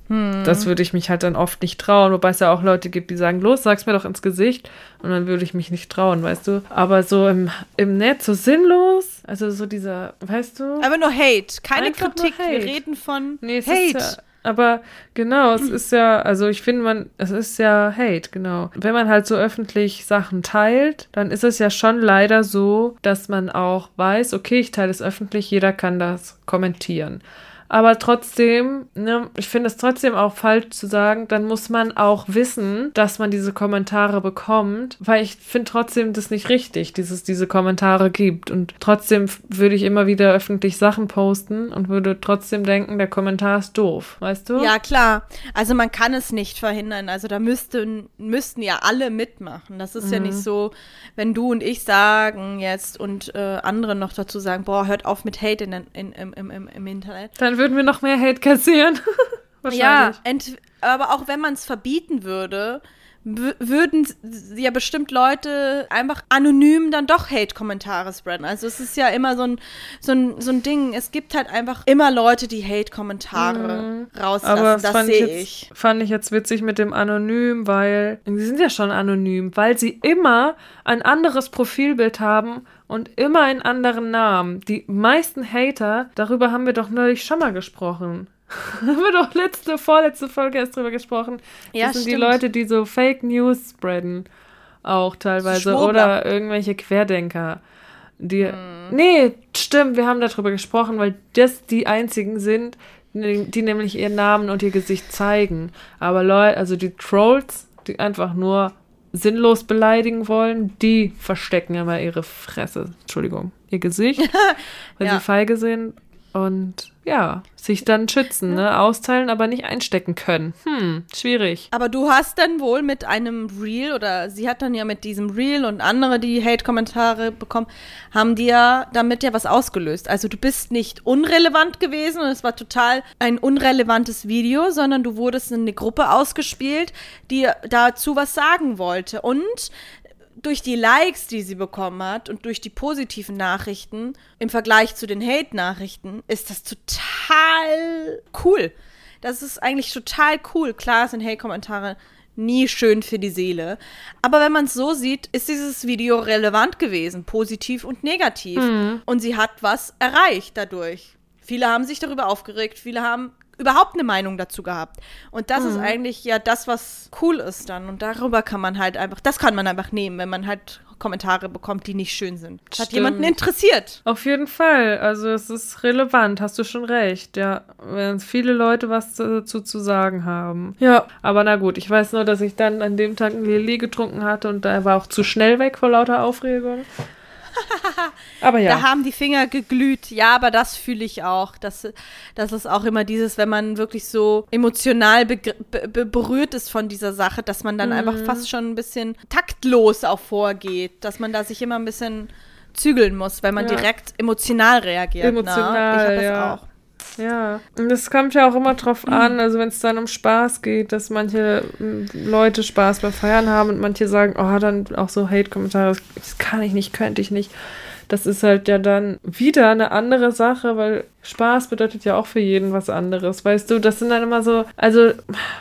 das würde ich mich halt dann oft nicht trauen, wobei es ja auch Leute gibt, die sagen, los, sag's mir doch ins Gesicht und dann würde ich mich nicht trauen, weißt du. Aber so im, im Netz, so sinnlos, also so dieser, weißt du. Aber nur Hate, keine Kritik. Wir Hate. reden von Nee, es Hate. ist ja, aber genau, es ist ja, also ich finde man, es ist ja Hate, genau. Wenn man halt so öffentlich Sachen teilt, dann ist es ja schon leider so, dass man auch weiß, okay, ich teile es öffentlich, jeder kann das kommentieren. Aber trotzdem, ne, ich finde es trotzdem auch falsch zu sagen, dann muss man auch wissen, dass man diese Kommentare bekommt, weil ich finde trotzdem das nicht richtig, dass es diese Kommentare gibt. Und trotzdem würde ich immer wieder öffentlich Sachen posten und würde trotzdem denken, der Kommentar ist doof, weißt du? Ja, klar. Also man kann es nicht verhindern. Also da müssten, müssten ja alle mitmachen. Das ist ja Mhm. nicht so, wenn du und ich sagen jetzt und äh, andere noch dazu sagen, boah, hört auf mit Hate in, in, im, im, im, im Internet. Dann würden wir noch mehr Hate kassieren. Ja, Wahrscheinlich. ent, aber auch wenn man es verbieten würde, wü- würden ja bestimmt Leute einfach anonym dann doch Hate-Kommentare spreaden. Also es ist ja immer so ein, so, ein, so ein Ding. Es gibt halt einfach immer Leute, die Hate-Kommentare rauslassen. Mhm. Aber das ich, sehe jetzt, ich. fand ich jetzt witzig mit dem Anonym, weil sie sind ja schon anonym, weil sie immer ein anderes Profilbild haben und immer einen anderen Namen. Die meisten Hater, darüber haben wir doch neulich schon mal gesprochen. haben wir doch letzte, vorletzte Folge erst drüber gesprochen. Ja, das sind die stimmt. Leute, die so Fake News spreaden. Auch teilweise. Schwurbler. Oder irgendwelche Querdenker. Die, Hm. Nee, stimmt, wir haben darüber gesprochen, weil das die einzigen sind, die, die nämlich ihren Namen und ihr Gesicht zeigen. Aber Leute, also die Trolls, die einfach nur sinnlos beleidigen wollen, die verstecken immer ihre Fresse, Entschuldigung, ihr Gesicht, weil Ja. sie feige sind und ja, sich dann schützen, ne? Austeilen, aber nicht einstecken können. Hm, schwierig. Aber du hast dann wohl mit einem Reel oder sie hat dann ja mit diesem Reel und andere, die Hate-Kommentare bekommen, haben die ja damit ja was ausgelöst. Also du bist nicht unrelevant gewesen und es war total ein unrelevantes Video, sondern du wurdest in eine Gruppe ausgespielt, die dazu was sagen wollte. Und durch die Likes, die sie bekommen hat und durch die positiven Nachrichten im Vergleich zu den Hate-Nachrichten, ist das total cool. Das ist eigentlich total cool. Klar sind Hate-Kommentare nie schön für die Seele. Aber wenn man es so sieht, ist dieses Video relevant gewesen, positiv und negativ. Und sie hat was erreicht dadurch. Viele haben sich darüber aufgeregt, viele haben überhaupt eine Meinung dazu gehabt. Und das ist eigentlich ja das, was cool ist dann. Und darüber kann man halt einfach, das kann man einfach nehmen, wenn man halt Kommentare bekommt, die nicht schön sind. Das hat Stimmt. jemanden interessiert. Auf jeden Fall. Also es ist relevant, hast du schon recht. Ja, wenn viele Leute was dazu zu sagen haben. Ja, aber na gut, ich weiß nur, dass ich dann an dem Tag ein Lilly getrunken hatte und da war auch zu schnell weg vor lauter Aufregung. Aber ja. Da haben die Finger geglüht. Ja, aber das fühle ich auch. Das, das ist auch immer dieses, wenn man wirklich so emotional be be berührt ist von dieser Sache, dass man dann einfach Mhm. fast schon ein bisschen taktlos auch vorgeht. Dass man da sich immer ein bisschen zügeln muss, weil man Ja. direkt emotional reagiert. Emotional, ne? Ich habe das ja. auch. Ja, und es kommt ja auch immer drauf an, also wenn es dann um Spaß geht, dass manche m, Leute Spaß beim Feiern haben und manche sagen, oh, dann auch so Hate-Kommentare, das kann ich nicht, könnte ich nicht. Das ist halt ja dann wieder eine andere Sache, weil Spaß bedeutet ja auch für jeden was anderes. Weißt du, das sind dann immer so, also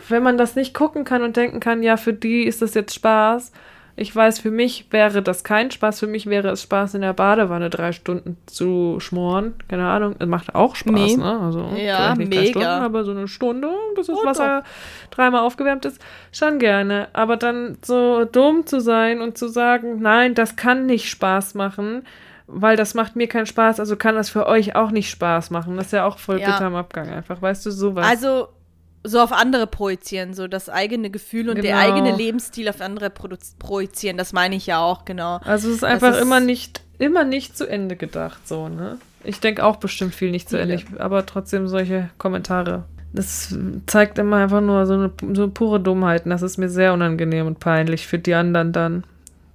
wenn man das nicht gucken kann und denken kann, ja, für die ist das jetzt Spaß. Ich weiß, für mich wäre das kein Spaß. Für mich wäre es Spaß, in der Badewanne drei Stunden zu schmoren. Keine Ahnung. Es macht auch Spaß, Nee. ne? Also Ja, nicht drei mega. Stunden, aber so eine Stunde, bis das Wasser dreimal aufgewärmt ist, schon gerne. Aber dann so dumm zu sein und zu sagen, nein, das kann nicht Spaß machen, weil das macht mir keinen Spaß, also kann das für euch auch nicht Spaß machen. Das ist ja auch voll Ja. bitter im Abgang einfach. Weißt du, sowas. Also so auf andere projizieren, so das eigene Gefühl und der Genau. eigene Lebensstil auf andere projizieren. Das meine ich ja auch, genau. Also es ist einfach ist- immer nicht, immer nicht zu Ende gedacht, so, ne? Ich denke auch bestimmt viel nicht zu. Ende, ich, aber trotzdem solche Kommentare. Das zeigt immer einfach nur so eine, so eine pure Dummheit. Und das ist mir sehr unangenehm und peinlich für die anderen dann.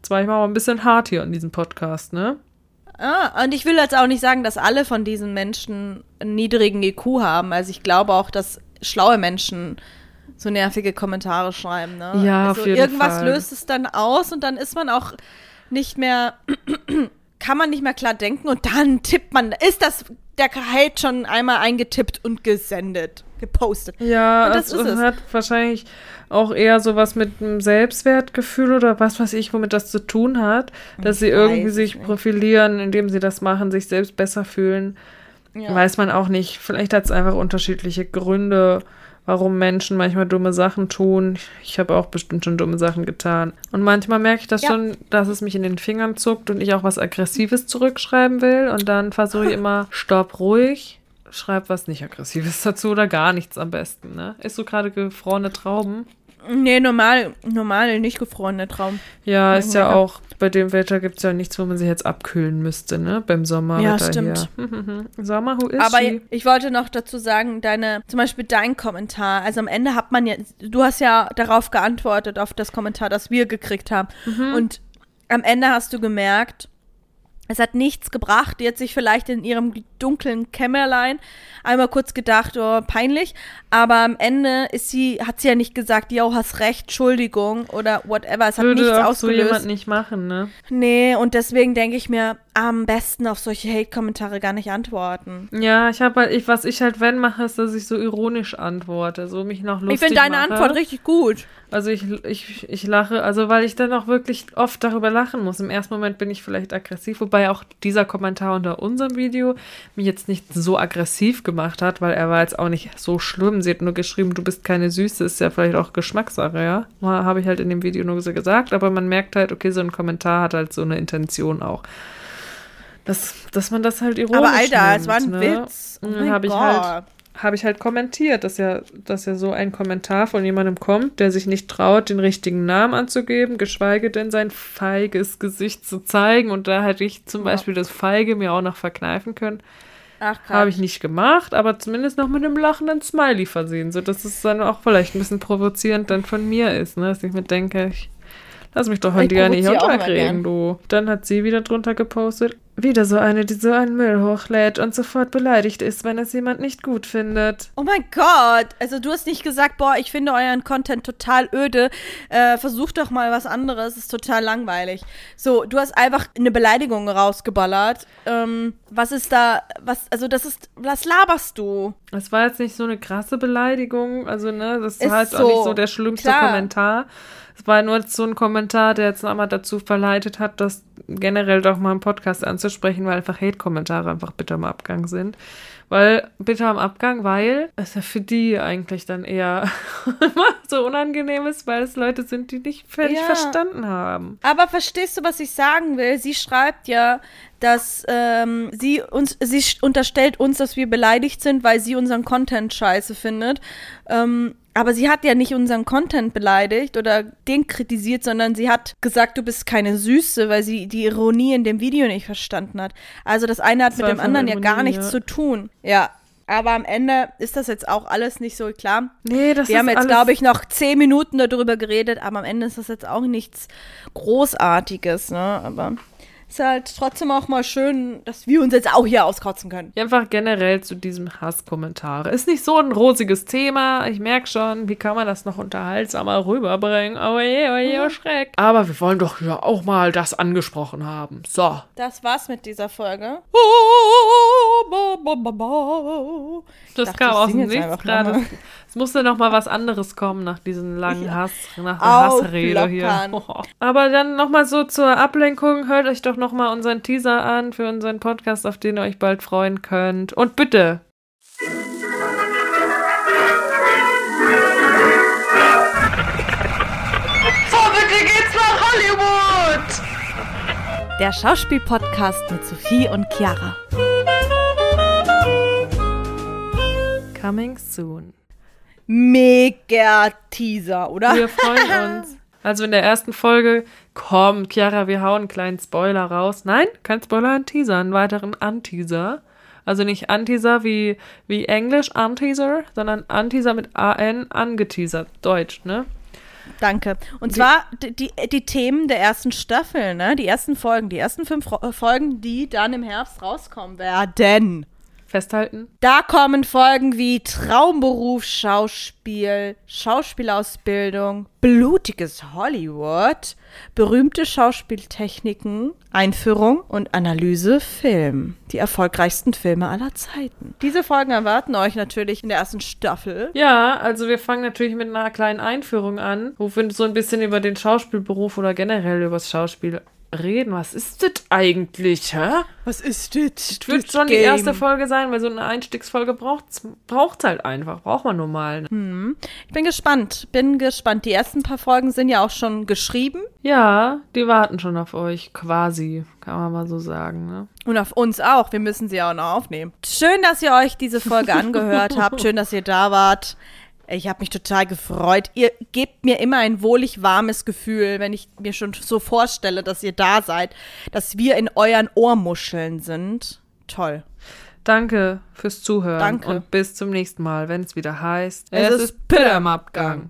Jetzt war ich mal ein bisschen hart hier in diesem Podcast, ne? Ah, und ich will jetzt auch nicht sagen, dass alle von diesen Menschen einen niedrigen IQ haben. Also ich glaube auch, dass schlaue Menschen so nervige Kommentare schreiben. Ne? Ja, also auf jeden irgendwas Fall. löst es dann aus und dann ist man auch nicht mehr, kann man nicht mehr klar denken und dann tippt man, ist das der Hate schon einmal eingetippt und gesendet, gepostet. Ja, Und das es. hat wahrscheinlich auch eher sowas mit einem Selbstwertgefühl oder was weiß ich, womit das zu tun hat, dass Ich sie irgendwie sich nicht. profilieren, indem sie das machen, sich selbst besser fühlen. Ja. Weiß man auch nicht. Vielleicht hat es einfach unterschiedliche Gründe, warum Menschen manchmal dumme Sachen tun. Ich habe auch bestimmt schon dumme Sachen getan. Und manchmal merke ich das Ja. schon, dass es mich in den Fingern zuckt und ich auch was Aggressives zurückschreiben will. Und dann versuche ich immer, stopp, ruhig. Schreib was nicht Aggressives dazu oder gar nichts am besten, ne? Isst du gerade gefrorene Trauben? Nee, normal, normal, nicht gefrorene Traum. Ja, ist ja auch, bei dem Wetter gibt es ja nichts, wo man sich jetzt abkühlen müsste, ne? Beim Sommer. Ja, stimmt. Sommer, who is Aber she? ich wollte noch dazu sagen, deine, zum Beispiel dein Kommentar, also am Ende hat man ja, du hast ja darauf geantwortet, auf das Kommentar, das wir gekriegt haben. Mhm. Und am Ende hast du gemerkt, es hat nichts gebracht. Die hat sich vielleicht in ihrem dunklen Kämmerlein einmal kurz gedacht, oh, peinlich. Aber am Ende ist sie, hat sie ja nicht gesagt, yo, hast recht, Entschuldigung oder whatever. Es hat Würde nichts auch so ausgelöst. jemand nicht machen, ne? Nee, und deswegen denke ich mir, am besten auf solche Hate-Kommentare gar nicht antworten. Ja, ich habe halt, ich, was ich halt, wenn mache, ist, dass ich so ironisch antworte, so mich noch lustig Ich finde deine mache. Antwort richtig gut. Also ich, ich, ich lache, also weil ich dann auch wirklich oft darüber lachen muss. Im ersten Moment bin ich vielleicht aggressiv, wobei auch dieser Kommentar unter unserem Video mich jetzt nicht so aggressiv gemacht hat, weil er war jetzt auch nicht so schlimm. Sie hat nur geschrieben, du bist keine Süße, ist ja vielleicht auch Geschmackssache, ja. Habe ich halt in dem Video nur so gesagt, aber man merkt halt, okay, so ein Kommentar hat halt so eine Intention auch. Dass, dass man das halt ironisch Aber Alter, nimmt, es war ein ne? Witz. Oh dann habe ich halt habe ich halt kommentiert, dass ja, dass ja so ein Kommentar von jemandem kommt, der sich nicht traut, den richtigen Namen anzugeben, geschweige denn sein feiges Gesicht zu zeigen. Und da hätte ich zum Ja. Beispiel das Feige mir auch noch verkneifen können. Ach. Habe ich nicht gemacht, aber zumindest noch mit einem lachenden Smiley versehen, sodass es dann auch vielleicht ein bisschen provozierend dann von mir ist, ne? Dass ich mir denke, ich lass mich doch Ich dir nicht unterkriegen, du. Dann hat sie wieder drunter gepostet. Wieder so eine, die so einen Müll hochlädt und sofort beleidigt ist, wenn es jemand nicht gut findet. Oh mein Gott. Also du hast nicht gesagt, boah, ich finde euren Content total öde. Äh, versucht doch mal was anderes. Ist total langweilig. So, du hast einfach eine Beleidigung rausgeballert. Ähm, was ist da, was, also das ist, was laberst du? Es war jetzt nicht so eine krasse Beleidigung, also ne, das Ist war jetzt auch so, nicht so der schlimmste klar. Kommentar. Es war nur so ein Kommentar, der jetzt nochmal dazu verleitet hat, das generell doch mal einen Podcast anzuhören. auszusprechen, weil einfach Hate-Kommentare einfach bitter am Abgang sind. Weil, bitter am Abgang, weil es ja für die eigentlich dann eher so unangenehm ist, weil es Leute sind, die nicht völlig Ja. verstanden haben. Aber verstehst du, was ich sagen will? Sie schreibt ja, dass ähm, sie uns, sie unterstellt uns, dass wir beleidigt sind, weil sie unseren Content scheiße findet. Ähm, aber sie hat ja nicht unseren Content beleidigt oder den kritisiert, sondern sie hat gesagt, du bist keine Süße, weil sie die Ironie in dem Video nicht verstanden hat. Also das eine hat Das mit dem anderen ja Ironie, gar nichts ja. zu tun. Ja. Aber am Ende ist das jetzt auch alles nicht so klar. Nee, das Wir ist haben jetzt, glaube ich, noch zehn Minuten darüber geredet, aber am Ende ist das jetzt auch nichts Großartiges, ne? Aber ist halt trotzdem auch mal schön, dass wir uns jetzt auch hier auskotzen können. Ja, Einfach generell zu diesem Hasskommentare. Ist nicht so ein rosiges Thema. Ich merke schon, wie kann man das noch unterhaltsamer rüberbringen. Oh je, oh je, oh Schreck. Aber wir wollen doch ja auch mal das angesprochen haben. So. Das war's mit dieser Folge. Das dachte, kam aus dem Nichts gerade. nochmal. Es musste noch mal was anderes kommen nach diesem langen Ja. Hass, nach der Hassrede hier. Aber dann noch mal so zur Ablenkung. Hört euch doch noch mal unseren Teaser an für unseren Podcast, auf den ihr euch bald freuen könnt. Und bitte Der Schauspiel-Podcast mit Sophie und Chiara. Coming soon. Mega Teaser, oder? Wir freuen uns. Also in der ersten Folge, komm, Chiara, wir hauen einen kleinen Spoiler raus. Nein, kein Spoiler, ein Teaser, einen weiteren Anteaser. Also nicht Anteaser wie, wie Englisch, Anteaser, sondern Anteaser mit A-N, angeteasert, Deutsch, ne? Danke. Und zwar die, die, die Themen der ersten Staffel, ne? Die ersten Folgen, die ersten fünf Folgen, die dann im Herbst rauskommen werden. Festhalten. Da kommen Folgen wie Traumberuf, Schauspiel, Schauspielausbildung, blutiges Hollywood, berühmte Schauspieltechniken, Einführung und Analyse Film. Die erfolgreichsten Filme aller Zeiten. Diese Folgen erwarten euch natürlich in der ersten Staffel. Ja, also wir fangen natürlich mit einer kleinen Einführung an, wo wir so ein bisschen über den Schauspielberuf oder generell über das Schauspiel reden. Was ist das eigentlich, hä? Was ist das? Das wird schon die erste Folge sein, weil so eine Einstiegsfolge braucht's, braucht's halt einfach. Braucht man nur mal. Ne? Ich bin gespannt, bin gespannt. Die ersten paar Folgen sind ja auch schon geschrieben Ja, die warten schon auf euch, quasi, kann man mal so sagen. Ne? und auf uns auch. Wir müssen sie auch noch aufnehmen. Schön, dass ihr euch diese Folge angehört habt. Schön, dass ihr da wart. Ich habe mich total gefreut. Ihr gebt mir immer ein wohlig warmes Gefühl, wenn ich mir schon so vorstelle, dass ihr da seid, dass wir in euren Ohrmuscheln sind. Toll. Danke fürs Zuhören Danke. und bis zum nächsten Mal, wenn es wieder heißt, Es ist Pitter im Abgang.